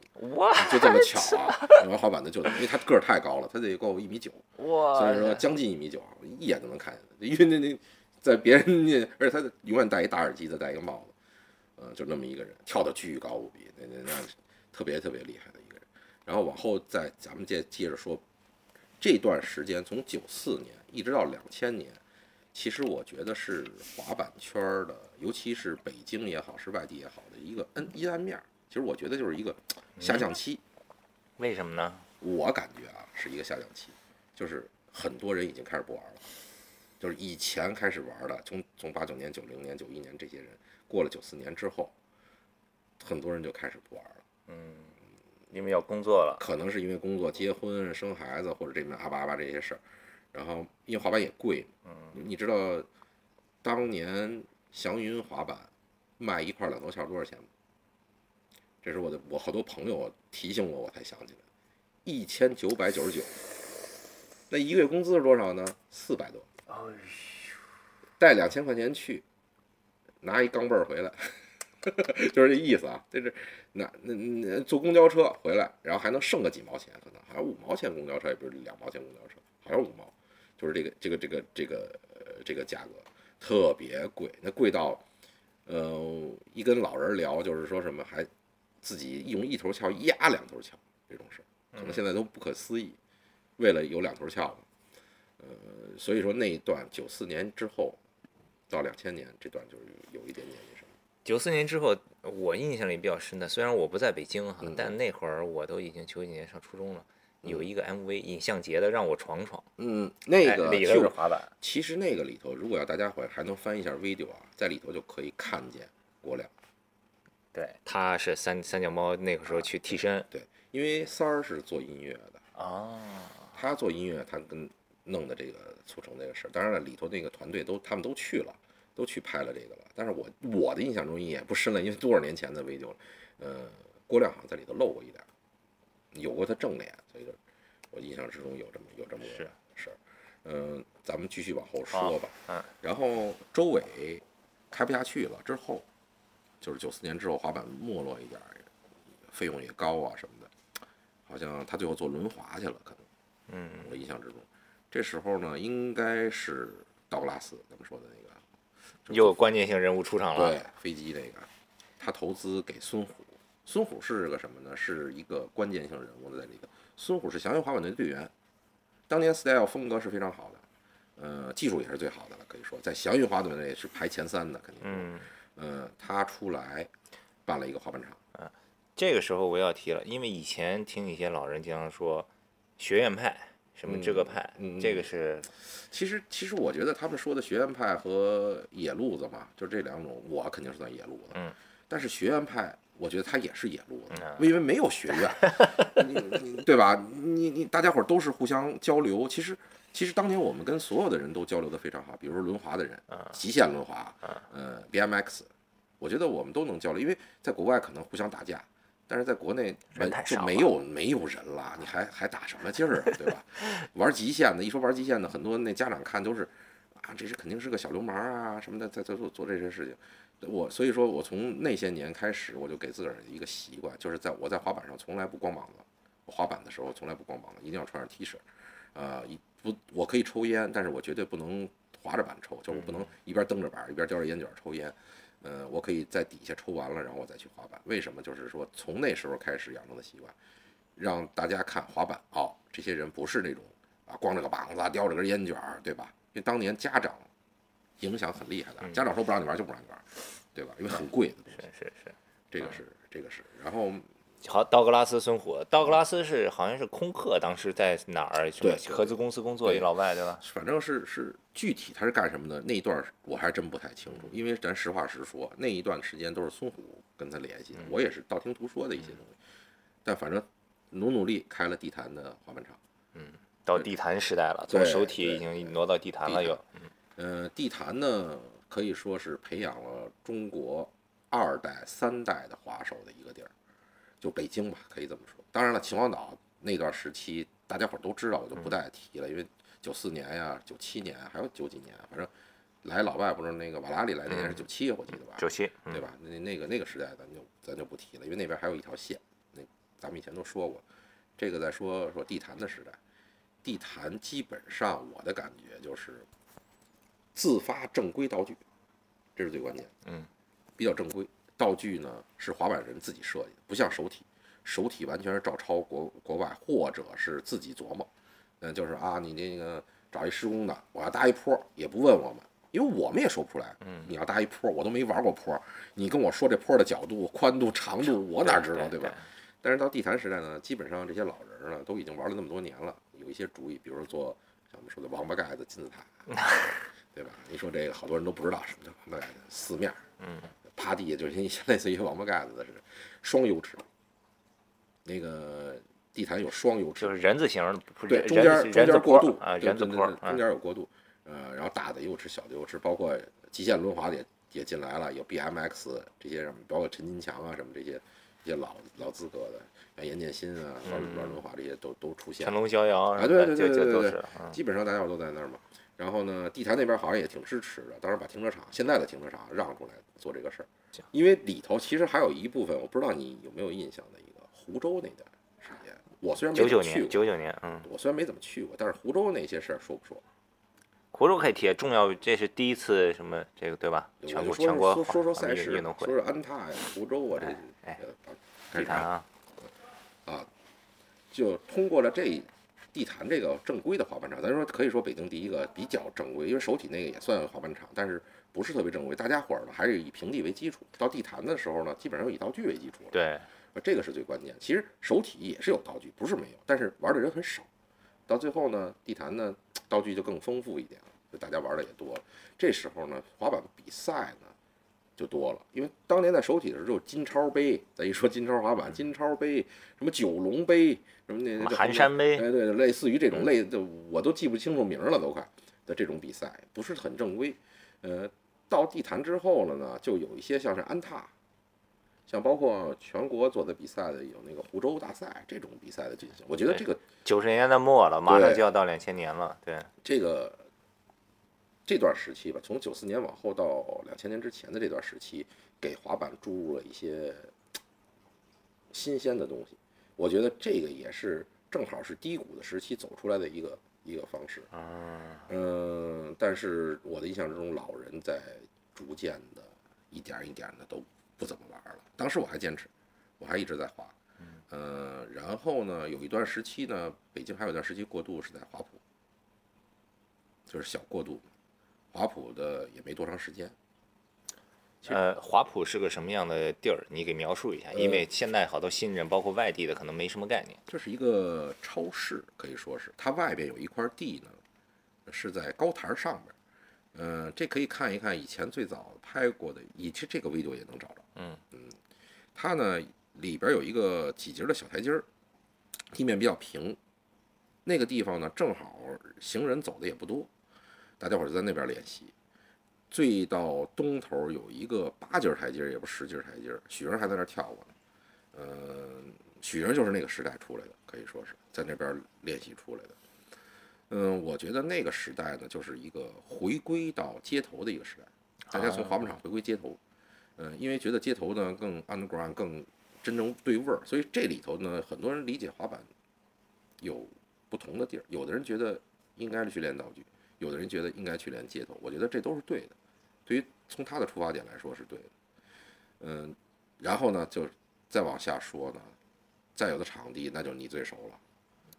就这么巧啊！玩滑板的就因为他个儿太高了，他得够一米九，哇，所以说将近一米九，一眼就能看见他。因为那那在别人那，而且他永远戴一大耳机，再戴一个帽子，嗯，就那么一个人，跳的巨高无比，那那那特别特别厉害的一个人。然后往后再咱们接接着说，这段时间从九四年一直到两千年，其实我觉得是滑板圈儿的，尤其是北京也好，是外地也好的一个恩阴暗面儿。其实我觉得就是一个下降期。为什么呢？我感觉啊是一个下降期，就是很多人已经开始不玩了，就是以前开始玩的，从从八九年、九零年、九一年这些人，过了九四年之后，很多人就开始不玩了。因为要工作了，可能是因为工作、结婚、生孩子或者这边阿巴阿巴这些事儿，然后因为滑板也贵，嗯，你知道当年祥云滑板卖一块两头线多少钱吗？这是我的，我好多朋友提醒我，我才想起来，一千九百九十九。那一个月工资是多少呢？四百多，哎呦，带两千块钱去，拿一钢镚儿回来，就是这意思啊。这是那那那坐公交车回来，然后还能剩个几毛钱，可能好像五毛钱公交车，也不是两毛钱公交车，好像五毛，就是这个这个这个这个呃这个价格特别贵，那贵到呃一跟老人聊，就是说什么还自己用一头翘压两头翘这种事儿，可能现在都不可思议。为了有两头翘嘛，呃，所以说那一段九四年之后到两千年这段就是有一点点。九四年之后，我印象里比较深的，虽然我不在北京哈，嗯但那会儿我都已经九几年上初中了，有一个 MV 尹相杰的《让我闯闯》，嗯，那哎个里头是滑板，其实那个里头，如果要大家伙还能翻一下 video 啊，在里头就可以看见国亮。对，他是三三脚猫那个时候去替身对，因为三儿是做音乐的，啊，他做音乐，他跟弄的这个促成这个事儿。当然了，里头那个团队都他们都去了，都去拍了这个了。但是我我的印象中也不深了，因为多少年前的 video 了。呃，郭亮好像在里头露过一点，有过他正脸，所以就我印象之中有这么有这么个事儿。嗯、咱们继续往后说吧。嗯然后周伟开不下去了之后，就是九四年之后滑板没落一点，费用也高啊什么的，好像他最后做轮滑去了，可能。嗯，我印象之中，这时候呢，应该是道格拉斯咱们说的那又有关键性人物出场了，对飞机那个，他投资给孙虎，孙虎是个什么呢？是一个关键性人物在里头。孙虎是祥云滑板队队员，当年 style 风格是非常好的，呃，技术也是最好的了，可以说在祥云滑板队是排前三的，肯定是。嗯，呃，他出来办了一个滑板场，这个时候我要提了，因为以前听一些老人经常说学院派，什么这个派，嗯嗯这个是其实，其实我觉得他们说的学院派和野路子嘛，就这两种，我肯定是算野路子。嗯。但是学院派，我觉得他也是野路子嗯，因为没有学院，你你对吧？你你大家伙都是互相交流。其实，其实当年我们跟所有的人都交流的非常好，比如说轮滑的人，嗯极限轮滑，呃，BMX，我觉得我们都能交流，因为在国外可能互相打架。但是在国内人太少就没有没有人了，你还还打什么劲儿啊，对吧？玩极限的，一说玩极限的，很多那家长看都是啊，这是肯定是个小流氓啊什么的，在在做做这些事情。我所以说我从那些年开始，我就给自个儿一个习惯，就是在我在滑板上从来不光膀子，我滑板的时候从来不光膀子，一定要穿上 T 恤。呃，一不我可以抽烟，但是我绝对不能滑着板抽，就是我不能一边蹬着板一边叼着烟卷抽烟。呃，我可以在底下抽完了，然后我再去滑板。为什么？就是说从那时候开始养成的习惯，让大家看滑板哦，这些人不是那种啊光着个膀子叼着根烟卷儿，对吧？因为当年家长影响很厉害的，家长说不让你玩就不让你玩，对吧？因为很贵的东西，是是是。这个是这个是。然后好，道格拉斯孙虎，道格拉斯是好像是空客，当时在哪儿？什么对合资公司工作，一老外对吧？反正是是具体他是干什么的那一段儿我还真不太清楚，因为咱实话实说，那一段时间都是孙虎跟他联系的，我也是道听途说的一些东西。但反正努努力开了地坛的滑板场，到地坛时代了，从手体已经挪到地坛了地又。嗯，地坛呢可以说是培养了中国二代、三代的滑手的一个地儿，就北京吧，可以这么说。当然了，秦皇岛那段时期大家伙儿都知道，我就不再提了，因为九四年呀、九七年还有九几年，反正来老外不是那个瓦拉里来那年是九七，我记得吧？九七，嗯对吧？那那个那个时代咱就咱就不提了，因为那边还有一条线，那咱们以前都说过。这个再说说地坛的时代，地坛基本上我的感觉就是自发正规道具，这是最关键。嗯，比较正规，道具呢是滑板人自己设计的，不像手体，手体完全是照抄国国外或者是自己琢磨。嗯，就是啊，你那个找一施工的，我要搭一坡，也不问我们，因为我们也说不出来。嗯，你要搭一坡，我都没玩过坡，你跟我说这坡的角度、宽度、长度，我哪知道，对吧？？但是到地坛时代呢，基本上这些老人呢都已经玩了那么多年了，有一些主意，比如说做像我们说的王八盖子金字塔，对吧？你说这个好多人都不知道什么叫王八盖子，四面，嗯，趴地下就是类似于王八盖子的似的双油池，那个地毯有双油池就，是人字形对，中间中间过渡啊，人字坡中嗯间有过渡，呃，然后大的优势、小的优势，包括极限轮滑的也也进来了，有 BMX 这些什么，包括陈金强啊什么这些这些老老资格的，像严建新啊、玩玩轮滑这些都都出现了，成龙逍遥啊对对就对对基本上大家伙都在那儿嘛。然后呢，地坛那边好像也挺支持的，当时把停车场现在的停车场让出来做这个事儿，因为里头其实还有一部分我不知道你有没有印象的一个湖州那段时间，我虽然没去过，九九年，嗯，我虽然没怎么去过，但是湖州那些事儿说不说？湖州可以提，重要，这是第一次什么这个对吧？全国说全国说说说赛事，运动会说，说安踏呀、湖州啊这哎地坛啊，就通过了这地坛这个正规的滑板场，咱说可以说北京第一个比较正规，因为首体那个也算滑板场，但是不是特别正规。大家伙儿呢还是以平地为基础，到地坛的时候呢，基本上以道具为基础了。对，呃这个是最关键。其实首体也是有道具，不是没有，但是玩的人很少。到最后呢，地坛呢道具就更丰富一点了，就大家玩的也多了。这时候呢，滑板比赛呢就多了，因为当年在手体的时候，只有金超杯。咱一说金超滑板，金超杯，什么九龙杯，什么那那寒山杯哎对，类似于这种嗯类，的我都记不清楚名儿了，都快的这种比赛，不是很正规。呃，到地坛之后了呢，就有一些像是安踏，像包括全国做的比赛的有那个湖州大赛这种比赛的进行，我觉得这个九十年代末了，马上就要到两千年了，对，这个这段时期吧，从九四年往后到两千年之前的这段时期，给滑板注入了一些新鲜的东西。我觉得这个也是正好是低谷的时期走出来的一个一个方式。嗯，嗯，但是我的印象之中，老人在逐渐的一点一点的都不怎么玩了。当时我还坚持，我还一直在滑。嗯，然后呢，有一段时期呢，北京还有一段时期过渡是在华普，就是小过渡，华普的也没多长时间。实呃，华普是个什么样的地儿？你给描述一下，因为现在好多新人，包括外地的，可能没什么概念。这是一个超市，可以说是它外边有一块地呢，是在高台上边儿。嗯、这可以看一看以前最早拍过的，以及这个 video 也能找着。嗯它呢里边有一个几节的小台阶儿，地面比较平。那个地方呢正好行人走的也不多，大家伙儿就在那边练习。最到东头有一个八级台阶儿，也不十级台阶儿，许莹还在那儿跳过呢。嗯，许莹就是那个时代出来的，可以说是在那边练习出来的。嗯，我觉得那个时代呢，就是一个回归到街头的一个时代，大家从滑板场回归街头。嗯，因为觉得街头呢更 underground，更真正对味儿，所以这里头呢，很多人理解滑板有不同的地儿。有的人觉得应该是去练道具，有的人觉得应该去连街头。我觉得这都是对的。对于从他的出发点来说是对的。嗯，然后呢，就再往下说呢，再有的场地那就你最熟了，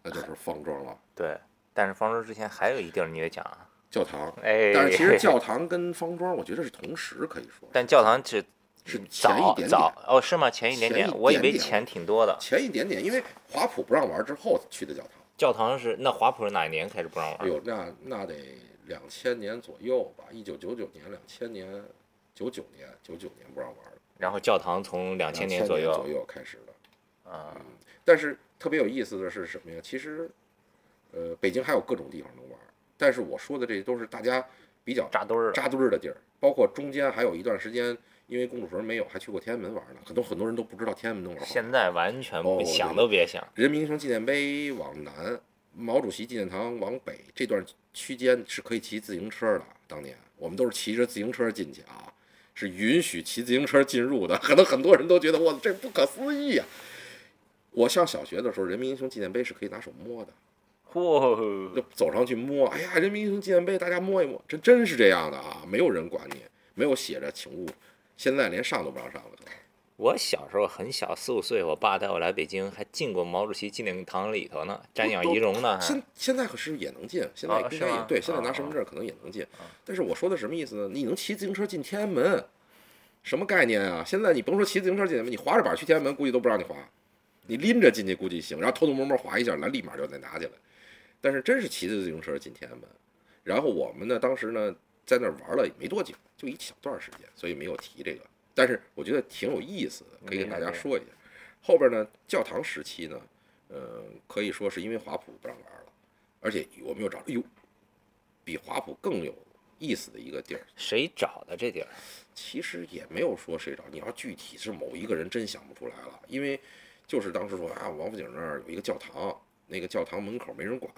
那就是方庄了。对，但是方庄之前还有一地儿你得讲啊，教堂。哎，但是其实 教堂跟方庄，我觉得是同时可以说。但教堂是是早前一点点早哦，是吗？前一点前一我以为点点前挺多的。前一点点，因为华普不让玩之后去的教堂。教堂是那华普是哪一年开始不让玩哎？呦，那那得两千年左右吧，一九九九年、两千年、九九年、九九年不让玩了，然后教堂从两千年左右左右开始的。啊，但是特别有意思的是什么呀？其实，呃，北京还有各种地方能玩，但是我说的这都是大家比较扎堆儿。扎堆儿的地儿，包括中间还有一段时间，因为公主坟没有，还去过天安门玩呢。很多很多人都不知道天安门能玩。现在完全不想都别想。人民英雄纪念碑往南，毛主席纪念堂往北这段区间是可以骑自行车的。当年我们都是骑着自行车进去啊，是允许骑自行车进入的。可能很多人都觉得哇，这不可思议啊、我上小学的时候，人民英雄纪念碑是可以拿手摸的，嚯，就走上去摸。哎呀，人民英雄纪念碑，大家摸一摸，这真是这样的啊，没有人管你，没有写着请勿。现在连上都不让上了。我小时候很小，四五岁，我爸带我来北京，还进过毛主席纪念堂里头呢，瞻仰遗容呢。现现在可是也能进，现在啊应该也对，现在拿啊身份证可能也能进。但是我说的什么意思呢？你能骑自行车进天安门，什么概念啊？现在你甭说骑自行车进天安门，你滑着板去天安门，估计都不让你滑。你拎着进去估计行，然后偷偷摸摸滑一下，来立马就得拿起来。但是真是骑着自行车进天安门，然后我们呢，当时呢在那儿玩了没多久，就一小段时间，所以没有提这个。但是我觉得挺有意思的，可以跟大家说一下。后边呢，教堂时期呢，呃，可以说是因为华普不让玩了，而且我们又找，哎呦，比华普更有意思的一个地儿。谁找的这地儿？其实也没有说谁找，你要具体是某一个人真想不出来了，因为就是当时说啊，王府井那儿有一个教堂，那个教堂门口没人管，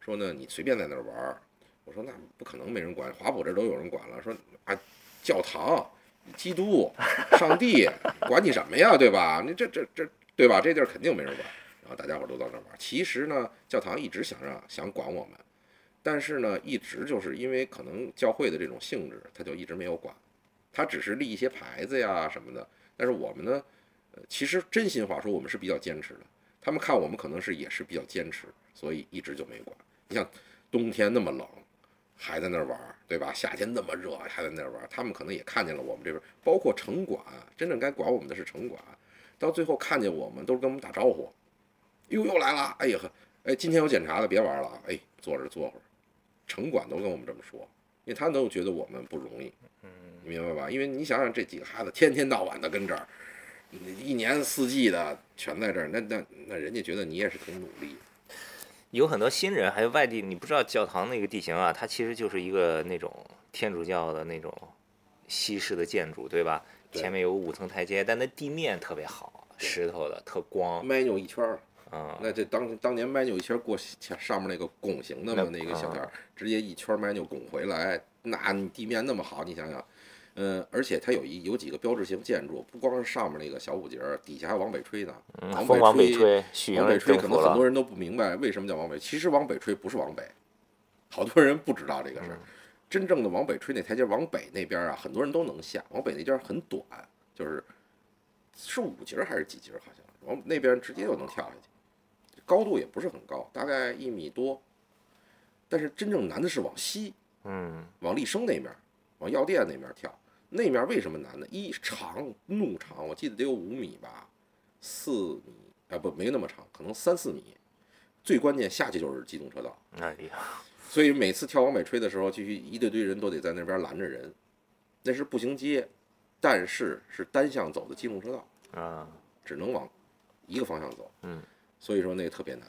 说呢你随便在那儿玩儿。我说那不可能没人管，华普这都有人管了。说啊，教堂、基督、上帝管你什么呀，对吧？你这这这对吧？这地儿肯定没人管。然后大家伙都到那儿玩。其实呢，教堂一直想让想管我们，但是呢，一直就是因为可能教会的这种性质，他就一直没有管。他只是立一些牌子呀什么的。但是我们呢，呃，其实真心话说，我们是比较坚持的。他们看我们可能是也是比较坚持，所以一直就没管。你像冬天那么冷，还在那儿玩，对吧？夏天那么热，还在那儿玩，他们可能也看见了我们这边，包括城管，真正该管我们的是城管。到最后看见我们，都是跟我们打招呼，哟又来了，哎呀呵，哎今天有检查的，别玩了啊，哎坐着坐会儿。城管都跟我们这么说，因为他都觉得我们不容易，你明白吧？因为你想想这几个孩子天天到晚的跟这儿，一年四季的全在这儿，那那那人家觉得你也是挺努力。有很多新人，还有外地，你不知道教堂那个地形啊，它其实就是一个那种天主教的那种西式的建筑，对吧？对前面有五层台阶，但那地面特别好，石头的，特光。麦扭一圈儿，嗯，那这当当年麦扭一圈儿过前上面那个拱形的嘛，那那个小台儿啊，直接一圈儿麦扭拱回来，那你地面那么好，你想想，嗯，而且它有一有几个标志性建筑，不光是上面那个小五节儿，底下还有王北吹呢。嗯往北吹，往北吹，可。能很多人都不明白为什么叫往北。其实往北吹不是往北，好多人不知道这个事儿。真正的往北吹那台阶往北那边啊，很多人都能下。往北那边儿很短，就是是五节还是几节，好像往那边直接就能跳下去，高度也不是很高，大概一米多。但是真正难的是往西，嗯，往立生那边，往药店那边跳。那面为什么难呢？一长怒长，我记得得有五米吧，四米啊不没那么长，可能三四米。最关键下去就是机动车道，哎呀，所以每次跳往北吹的时候，继续一堆堆人都得在那边拦着人。那是步行街，但是是单向走的机动车道，啊，只能往一个方向走。嗯，所以说那个特别难。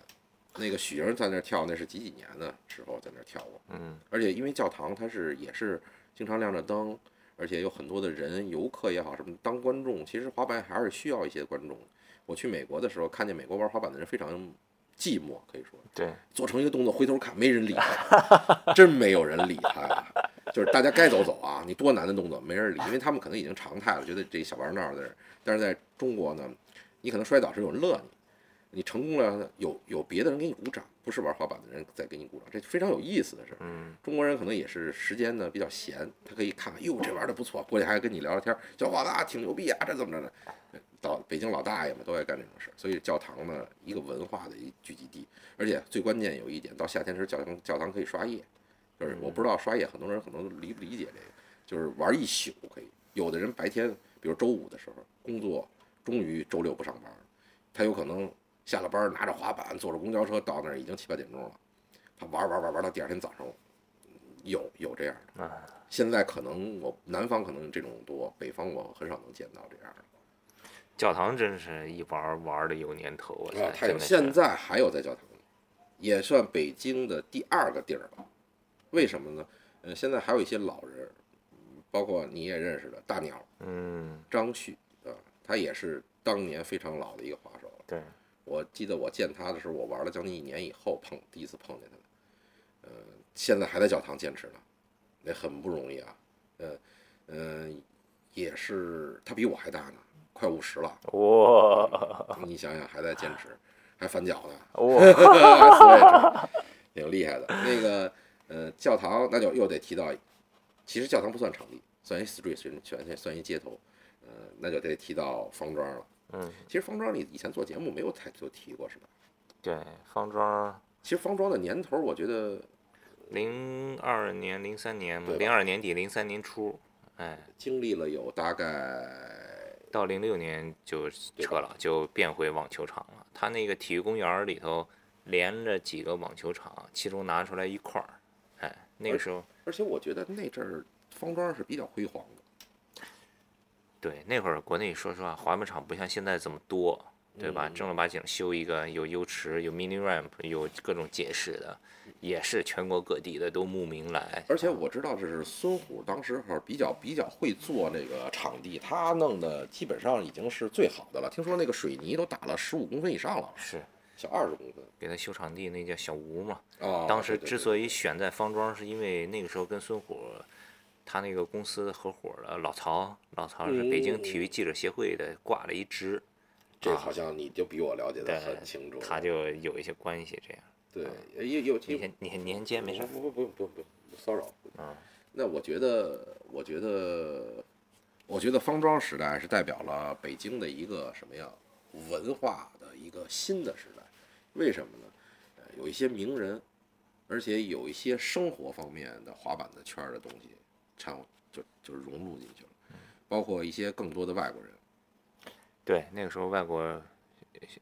那个许莹在那跳，那是几几年的时候在那跳过。嗯，而且因为教堂它是也是经常亮着灯，而且有很多的人游客也好什么当观众，其实滑板还是需要一些观众。我去美国的时候，看见美国玩滑板的人非常寂寞，可以说对，做成一个动作回头看，没人理他，真没有人理他呀。就是大家该走走啊，你多难的动作没人理，因为他们可能已经常态了，觉得这小玩闹的人。但是在中国呢，你可能摔倒是有人乐你，你成功了，有有别的人给你鼓掌，不是玩滑板的人在给你鼓掌，这非常有意思的事儿。嗯，中国人可能也是时间呢比较闲，他可以看看，哟，这玩的不错，过去还跟你聊聊天，小伙子啊挺牛逼啊，这怎么着呢？到北京老大爷们都爱干这种事儿，所以教堂呢，一个文化的一聚集地，而且最关键有一点，到夏天时教堂教堂可以刷夜，就是我不知道刷夜，很多人可能理不理解这个，就是玩一宿可以。有的人白天，比如周五的时候工作，终于周六不上班，他有可能下了班拿着滑板，坐着公交车到那儿已经七八点钟了，他玩玩玩玩到第二天早上，有有这样的。啊，现在可能我南方可能这种多，北方我很少能见到这样的。教堂真是一玩玩的有年头，我啊，太有！现在还有在教堂，也算北京的第二个地儿吧。为什么呢？呃，现在还有一些老人，嗯包括你也认识的大鸟嗯，张旭啊，他也是当年非常老的一个滑手了。对，我记得我见他的时候，我玩了将近一年以后碰第一次碰见他的，呃，现在还在教堂坚持呢，那很不容易啊。呃，嗯、也是他比我还大呢，快五十了。哇你想想还在坚持，还翻脚呢，哇，挺厉害的。那个呃，教堂那就又得提到，其实教堂不算场地，算一 street，算算算一街头，呃，那就得提到方庄了。嗯，其实方庄你以前做节目没有太多提过是吧？对，方庄其实方庄的年头，我觉得零二年、零三年零二年底、零三年初，哎，经历了有大概到零六年就撤了，就变回网球场了。他那个体育公园儿里头连着几个网球场，其中拿出来一块儿，哎，那个时候而且我觉得那阵儿方庄是比较辉煌的，对那会儿国内说实话滑板场不像现在这么多，对吧？嗯正儿八经修一个有 U 池、有 mini ramp、有各种解释的，也是全国各地的都慕名来。而且我知道这是孙虎当时候比较比较会做那个场地，他弄的基本上已经是最好的了。听说那个水泥都打了十五公分以上了，是小二十公分。给他修场地那叫小吴嘛。哦，当时之所以选在方庄，是因为那个时候跟孙虎，他那个公司的合伙的老曹，老曹是北京体育记者协会的，挂了一职，这好像你就比我了解的很清楚了。他就有一些关系这样。对有有你先你先年间没事儿，不不不不不不骚扰。嗯，那我觉得，我觉得，我觉得方庄时代是代表了北京的一个什么样？文化的一个新的时代。为什么呢？呃，有一些名人，而且有一些生活方面的滑板的圈儿的东西，掺和就就融入进去了，包括一些更多的外国人，对，那个时候外国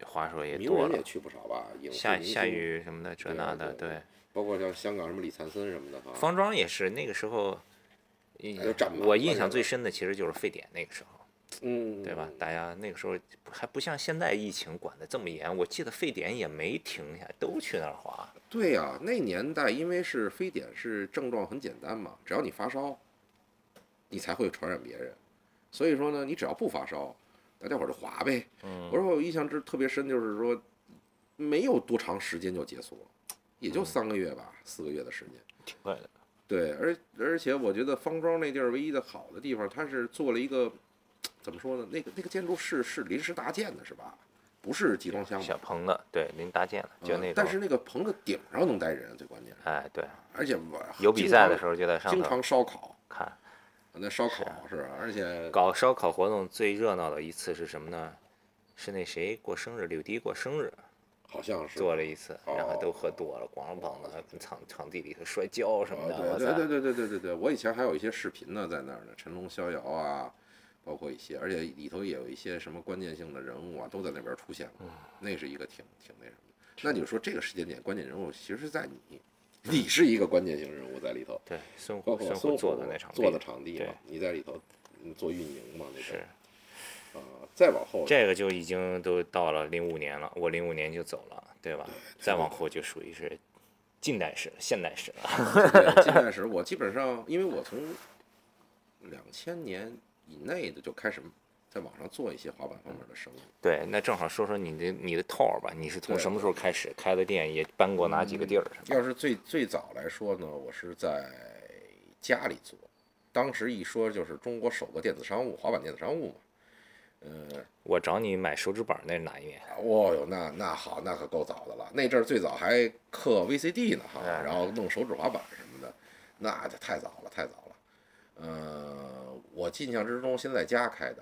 滑手也多了也，去不少吧？影视夏夏雨什么的，这那的，对对。包括像香港什么李灿森什么的哈。方庄也是那个时候，我印象最深的其实就是沸点那个时候。嗯，对吧？大家那个时候还不像现在疫情管得这么严，我记得非典也没停下，都去那儿滑。对呀、那年代因为是非典是症状很简单嘛，只要你发烧，你才会传染别人。所以说呢，你只要不发烧，大家伙儿就滑呗。嗯我说我印象之特别深，就是说没有多长时间就结束了，也就三个月吧，四个月的时间。挺快的。对，而而且我觉得方庄那地儿唯一的好的地方，它是做了一个怎么说呢？那个那个建筑是是临时搭建的，是吧？不是集装箱小棚子，对，临搭建了，就嗯那种。但是那个棚子顶上能待人，最关键是，哎，对，而且我有比赛的时候候就在上头经常烧烤，看。那烧烤是，而且搞烧烤活动最热闹的一次是什么呢？是那谁过生日，柳迪过生日，好像是做了一次，然后都喝多了，光膀子跟场场地里头摔跤什么的。对对对对对对对！我以前还有一些视频呢，在那儿呢，成龙逍遥啊，包括一些，而且里头也有一些什么关键性的人物啊，都在那边出现过。那是一个挺挺那什么。那你说这个时间点关键人物，其实是在你。你是一个关键性人物在里头，对，孙包括孙虎的那场做的场地对。嘛，你在里头嗯做运营嘛，那是。种啊，再往后这个就已经都到了零五年了，我零五年就走了，对吧？再往后就属于是近代史、现代史了。对近代史，我基本上因为我从两千年以内的就开始在网上做一些滑板方面的生意。对，那正好说说你的你的套儿吧，你是从什么时候开始开的店，也搬过哪几个地儿？要是最最早来说呢，我是在家里做，当时一说就是中国首个电子商务，滑板电子商务嘛。呃，我找你买手指板那是哪一年？哦哟，那那好，那可够早的了。那阵儿最早还刻 VCD 呢哈，哎然后弄手指滑板什么的，那就太早了，太早了。呃，我印象之中，先在家开的，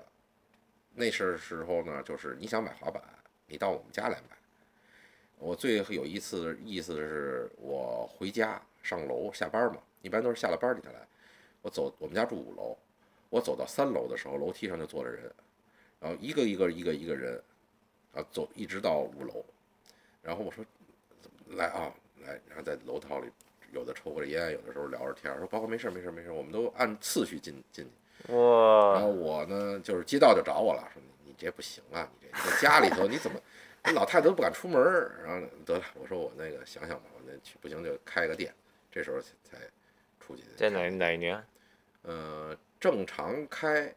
那是时候呢，就是你想买滑板，你到我们家来买。我最有一次意思是我回家上楼下班嘛，一般都是下了班你才来。我走，我们家住五楼，我走到三楼的时候，楼梯上就坐着人，然后一个一个一个一个人，啊走一直到五楼，然后我说来啊来，然后在楼道里有的抽着烟，有的时候聊着天，说包括没事没事没事，我们都按次序进进去。然，后我呢，就是街道就找我了，说你你这不行啊，你这你在家里头你怎么，那 老太太都不敢出门儿。然后得了，我说我那个想想吧，我那去不行就开个店，这时候才才出去。在哪哪一年？呃，正常开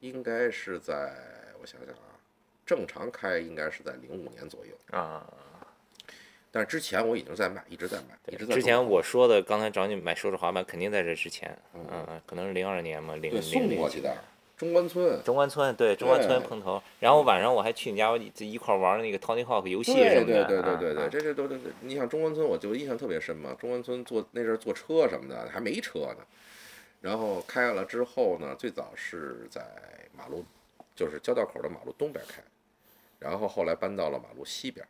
应该是在我想想啊，正常开应该是在零五年左右，啊，但是之前我已经在买，一直在买，一直在之前我说的，刚才找你买手指滑板，肯定在这之前，嗯嗯，可能是零二年嘛，零零零送过去的中关村，中关村对中关村碰头，然后晚上我还去你家一一块玩那个 Tony Hawk 游戏对什么的，对对对对对，啊这这都都，你想中关村，我就印象特别深嘛。中关村坐那阵儿坐车什么的还没车呢，然后开了之后呢，最早是在马路，就是交道口的马路东边开，然后后来搬到了马路西边，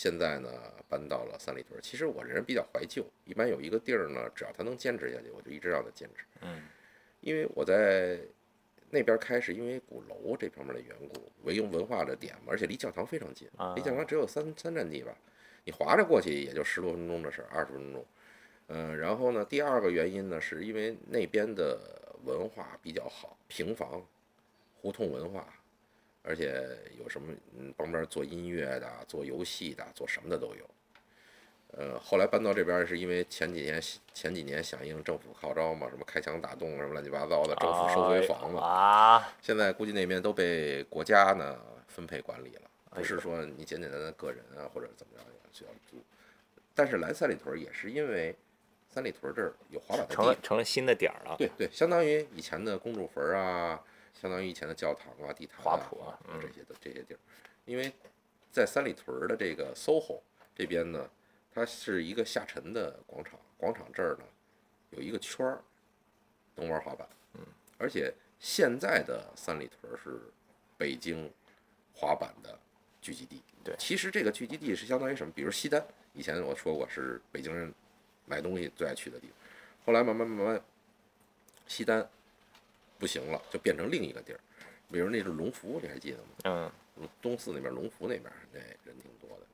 现在呢搬到了三里屯。其实我这人比较怀旧，一般有一个地儿呢，只要他能坚持下去，我就一直让他坚持。嗯，因为我在那边开始因为鼓楼这方面的缘故，维用文化的点嘛，而且离教堂非常近，啊离教堂只有三三站地吧，你划着过去也就十多分钟的事儿，二十分钟。嗯、然后呢，第二个原因呢，是因为那边的文化比较好，平房、胡同文化，而且有什么嗯，旁边做音乐的、做游戏的、做什么的都有。呃，后来搬到这边儿是因为前几年前几年响应政府号召嘛，什么开墙打洞什么乱七八糟的，政府收回房子。啊，现在估计那边都被国家呢分配管理了，哎不是说你简简单单个人啊或者怎么着需要租。但是来三里屯也是因为三里屯这儿有滑板的成了，成了新的点儿了，对对，相当于以前的公主坟儿啊，相当于以前的教堂啊、地坛啊、花圃啊嗯这些的这些地儿，因为在三里屯的这个 SOHO 这边呢，它是一个下沉的广场，广场这儿呢有一个圈儿能玩滑板，嗯，而且现在的三里屯是北京滑板的聚集地。对其实这个聚集地是相当于什么？比如西单，以前我说过是北京人买东西最爱去的地方，后来慢慢慢慢，西单不行了，就变成另一个地儿。比如那是龙福，你还记得吗？嗯，东四那边龙福那边那人挺多的，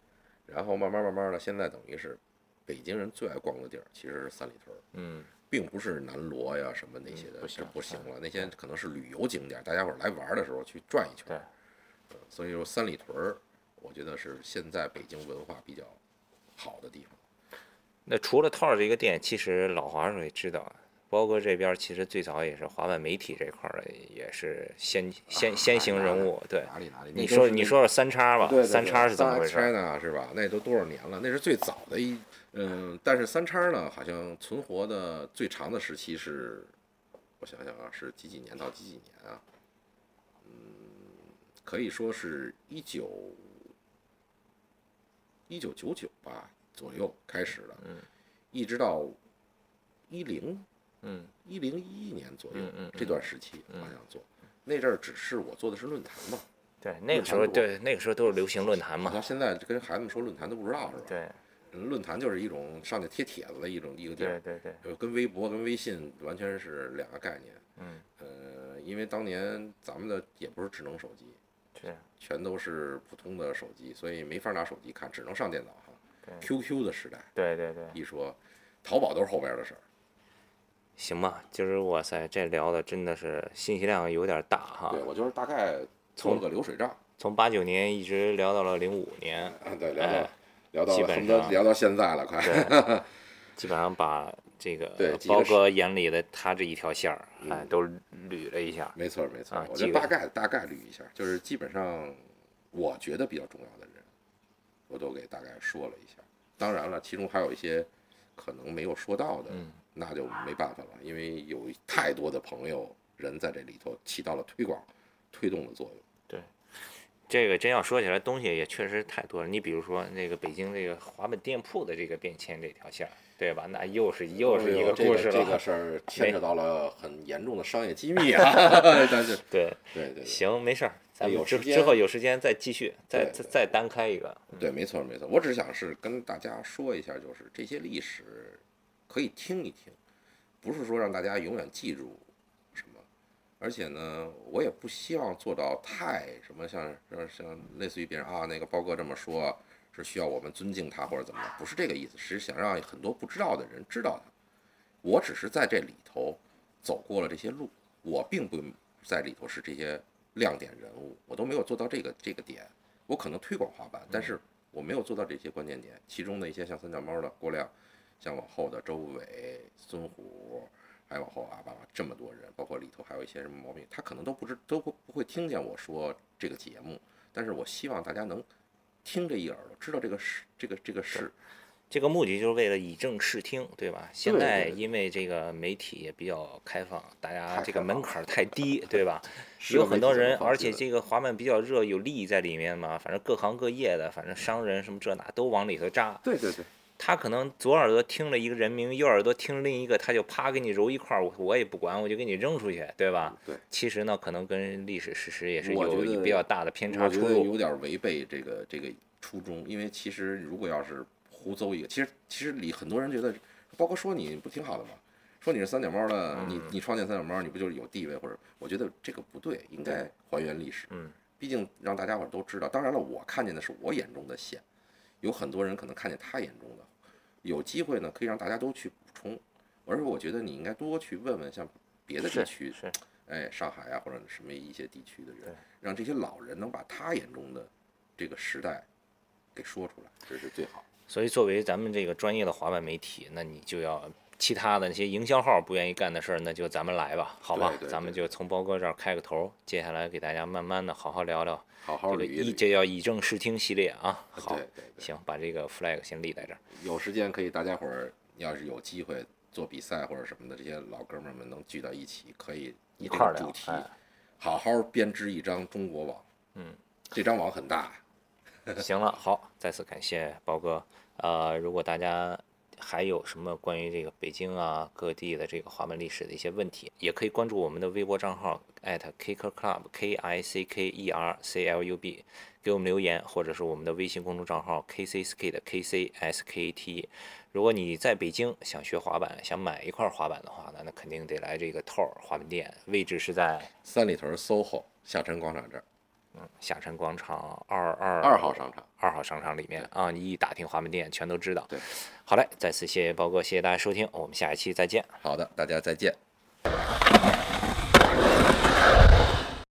然后慢慢慢慢的，现在等于是北京人最爱逛的地儿，其实是三里屯儿，嗯，并不是南锣呀什么那些的，不行这不行了，那些可能是旅游景点，大家伙儿来玩儿的时候去转一圈儿。对呃所以说三里屯儿，我觉得是现在北京文化比较好的地方。那除了套儿这个店，其实老华说也知道，包哥这边其实最早也是滑板媒体这块也是先先先行人物。对，哪里哪里？你说你说说三叉吧，三叉是怎么回事？China 是吧？那都多少年了？那是最早的一，嗯，但是三叉呢，好像存活的最长的时期是，我想想啊，是几几年到几几年啊？嗯，可以说是一九一九九九吧左右开始的，嗯，一直到一零嗯一零一一年左右嗯嗯这段时期好像做，那阵儿只是我做的是论坛嘛，对，那个时候对那个时候都是流行论坛嘛好像。现在跟孩子们说论坛都不知道是吧？对嗯论坛就是一种上去贴帖子的一种一个地儿，对对对，呃，跟微博跟微信完全是两个概念。嗯，呃，因为当年咱们的也不是智能手机，是全都是普通的手机，所以没法拿手机看，只能上电脑哈。对 QQ 的时代，对对对，一说淘宝都是后边的事儿。行吧，今儿哇塞，这聊的真的是信息量有点大哈对，，我就是大概做了个流水账，从八九年一直聊到了零五年，啊，对，聊到、哎聊到基本恨不得上聊到现在了，快。对，基本上把这个包哥眼里的他这一条线儿，哎嗯，都捋了一下。没错没错，啊我就大概大概捋一下，就是基本上我觉得比较重要的人，我都给大概说了一下。当然了，其中还有一些可能没有说到的，嗯那就没办法了，因为有太多的朋友人在这里头起到了推广、推动的作用。对这个真要说起来，东西也确实太多了。你比如说那个北京这个滑板店铺的这个变迁这条线儿，对吧？那又是又是一个故事了。这个事儿牵扯到了很严重的商业机密啊！但是 对，对对对行，没事儿，咱们之有时间之后有时间再继续，再再再单开一个。对，没错没错。我只想是跟大家说一下，就是这些历史可以听一听，不是说让大家永远记住什么。而且呢，我也不希望做到太什么像像像类似于别人啊，那个包哥这么说，是需要我们尊敬他或者怎么样，不是这个意思，是想让很多不知道的人知道他。我只是在这里头走过了这些路，我并不在里头是这些亮点人物，我都没有做到这个这个点。我可能推广滑板，但是我没有做到这些关键点。其中的一些像三脚猫的郭亮，像往后的周伟、孙虎，还往后啊，爸爸这么多人，包括里头还有一些什么毛病，他可能都不知都不不会听见我说这个节目。但是我希望大家能听这一耳朵，知道这个事，这个这个事。这个目的就是为了以正视听，对吧？现在因为这个媒体也比较开放，大家这个门槛太低，对吧？有很多人，而且这个滑板比较热，有利益在里面嘛。反正各行各业的，反正商人什么这那都往里头扎。对对对，他可能左耳朵听了一个人名，右耳朵听另一个，他就啪给你揉一块儿，我我也不管，我就给你扔出去，对吧？对。其实呢，可能跟历史事实也是我有比较大的偏差我觉得。有点违背这个这个初衷，因为其实如果要是胡诌一个，其实其实里很多人觉得，包括说你不挺好的吗？说你是三脚猫的，你嗯你创建三脚猫，你不就是有地位？或者我觉得这个不对，应该还原历史。嗯，毕竟让大家伙都知道。当然了，我看见的是我眼中的线，有很多人可能看见他眼中的。有机会呢，可以让大家都去补充。而且我觉得你应该多去问问像别的地区，是，哎，上海啊或者什么一些地区的人，让这些老人能把他眼中的这个时代给说出来，这是最好。所以作为咱们这个专业的滑板媒体，那你就要其他的那些营销号不愿意干的事儿，那就咱们来吧，好吧？对对咱们就从包哥这儿开个头，接下来给大家慢慢的好好聊聊好好这叫以正视听系列啊。好行，把这个 flag 先立在这儿。有时间可以大家伙儿要是有机会做比赛或者什么的，这些老哥们儿们能聚到一起，可以一块儿主题哎好好编织一张中国网。嗯，这张网很大。行了，好，再次感谢包哥。呃，如果大家还有什么关于这个北京啊各地的这个滑板历史的一些问题，也可以关注我们的微博账号 @kicker club k i c k e r c l u b，给我们留言，或者是我们的微信公众账号 KCSK 的 K C S K T。如果你在北京想学滑板，想买一块滑板的话呢，那肯定得来这个透儿滑板店，位置是在三里屯 SOHO 下沉广场这儿，下沉广场二二二号商场。二号商场里面啊，你一打听华门店全都知道。对，好嘞，再次谢谢包哥，谢谢大家收听，我们下一期再见。好的，大家再见。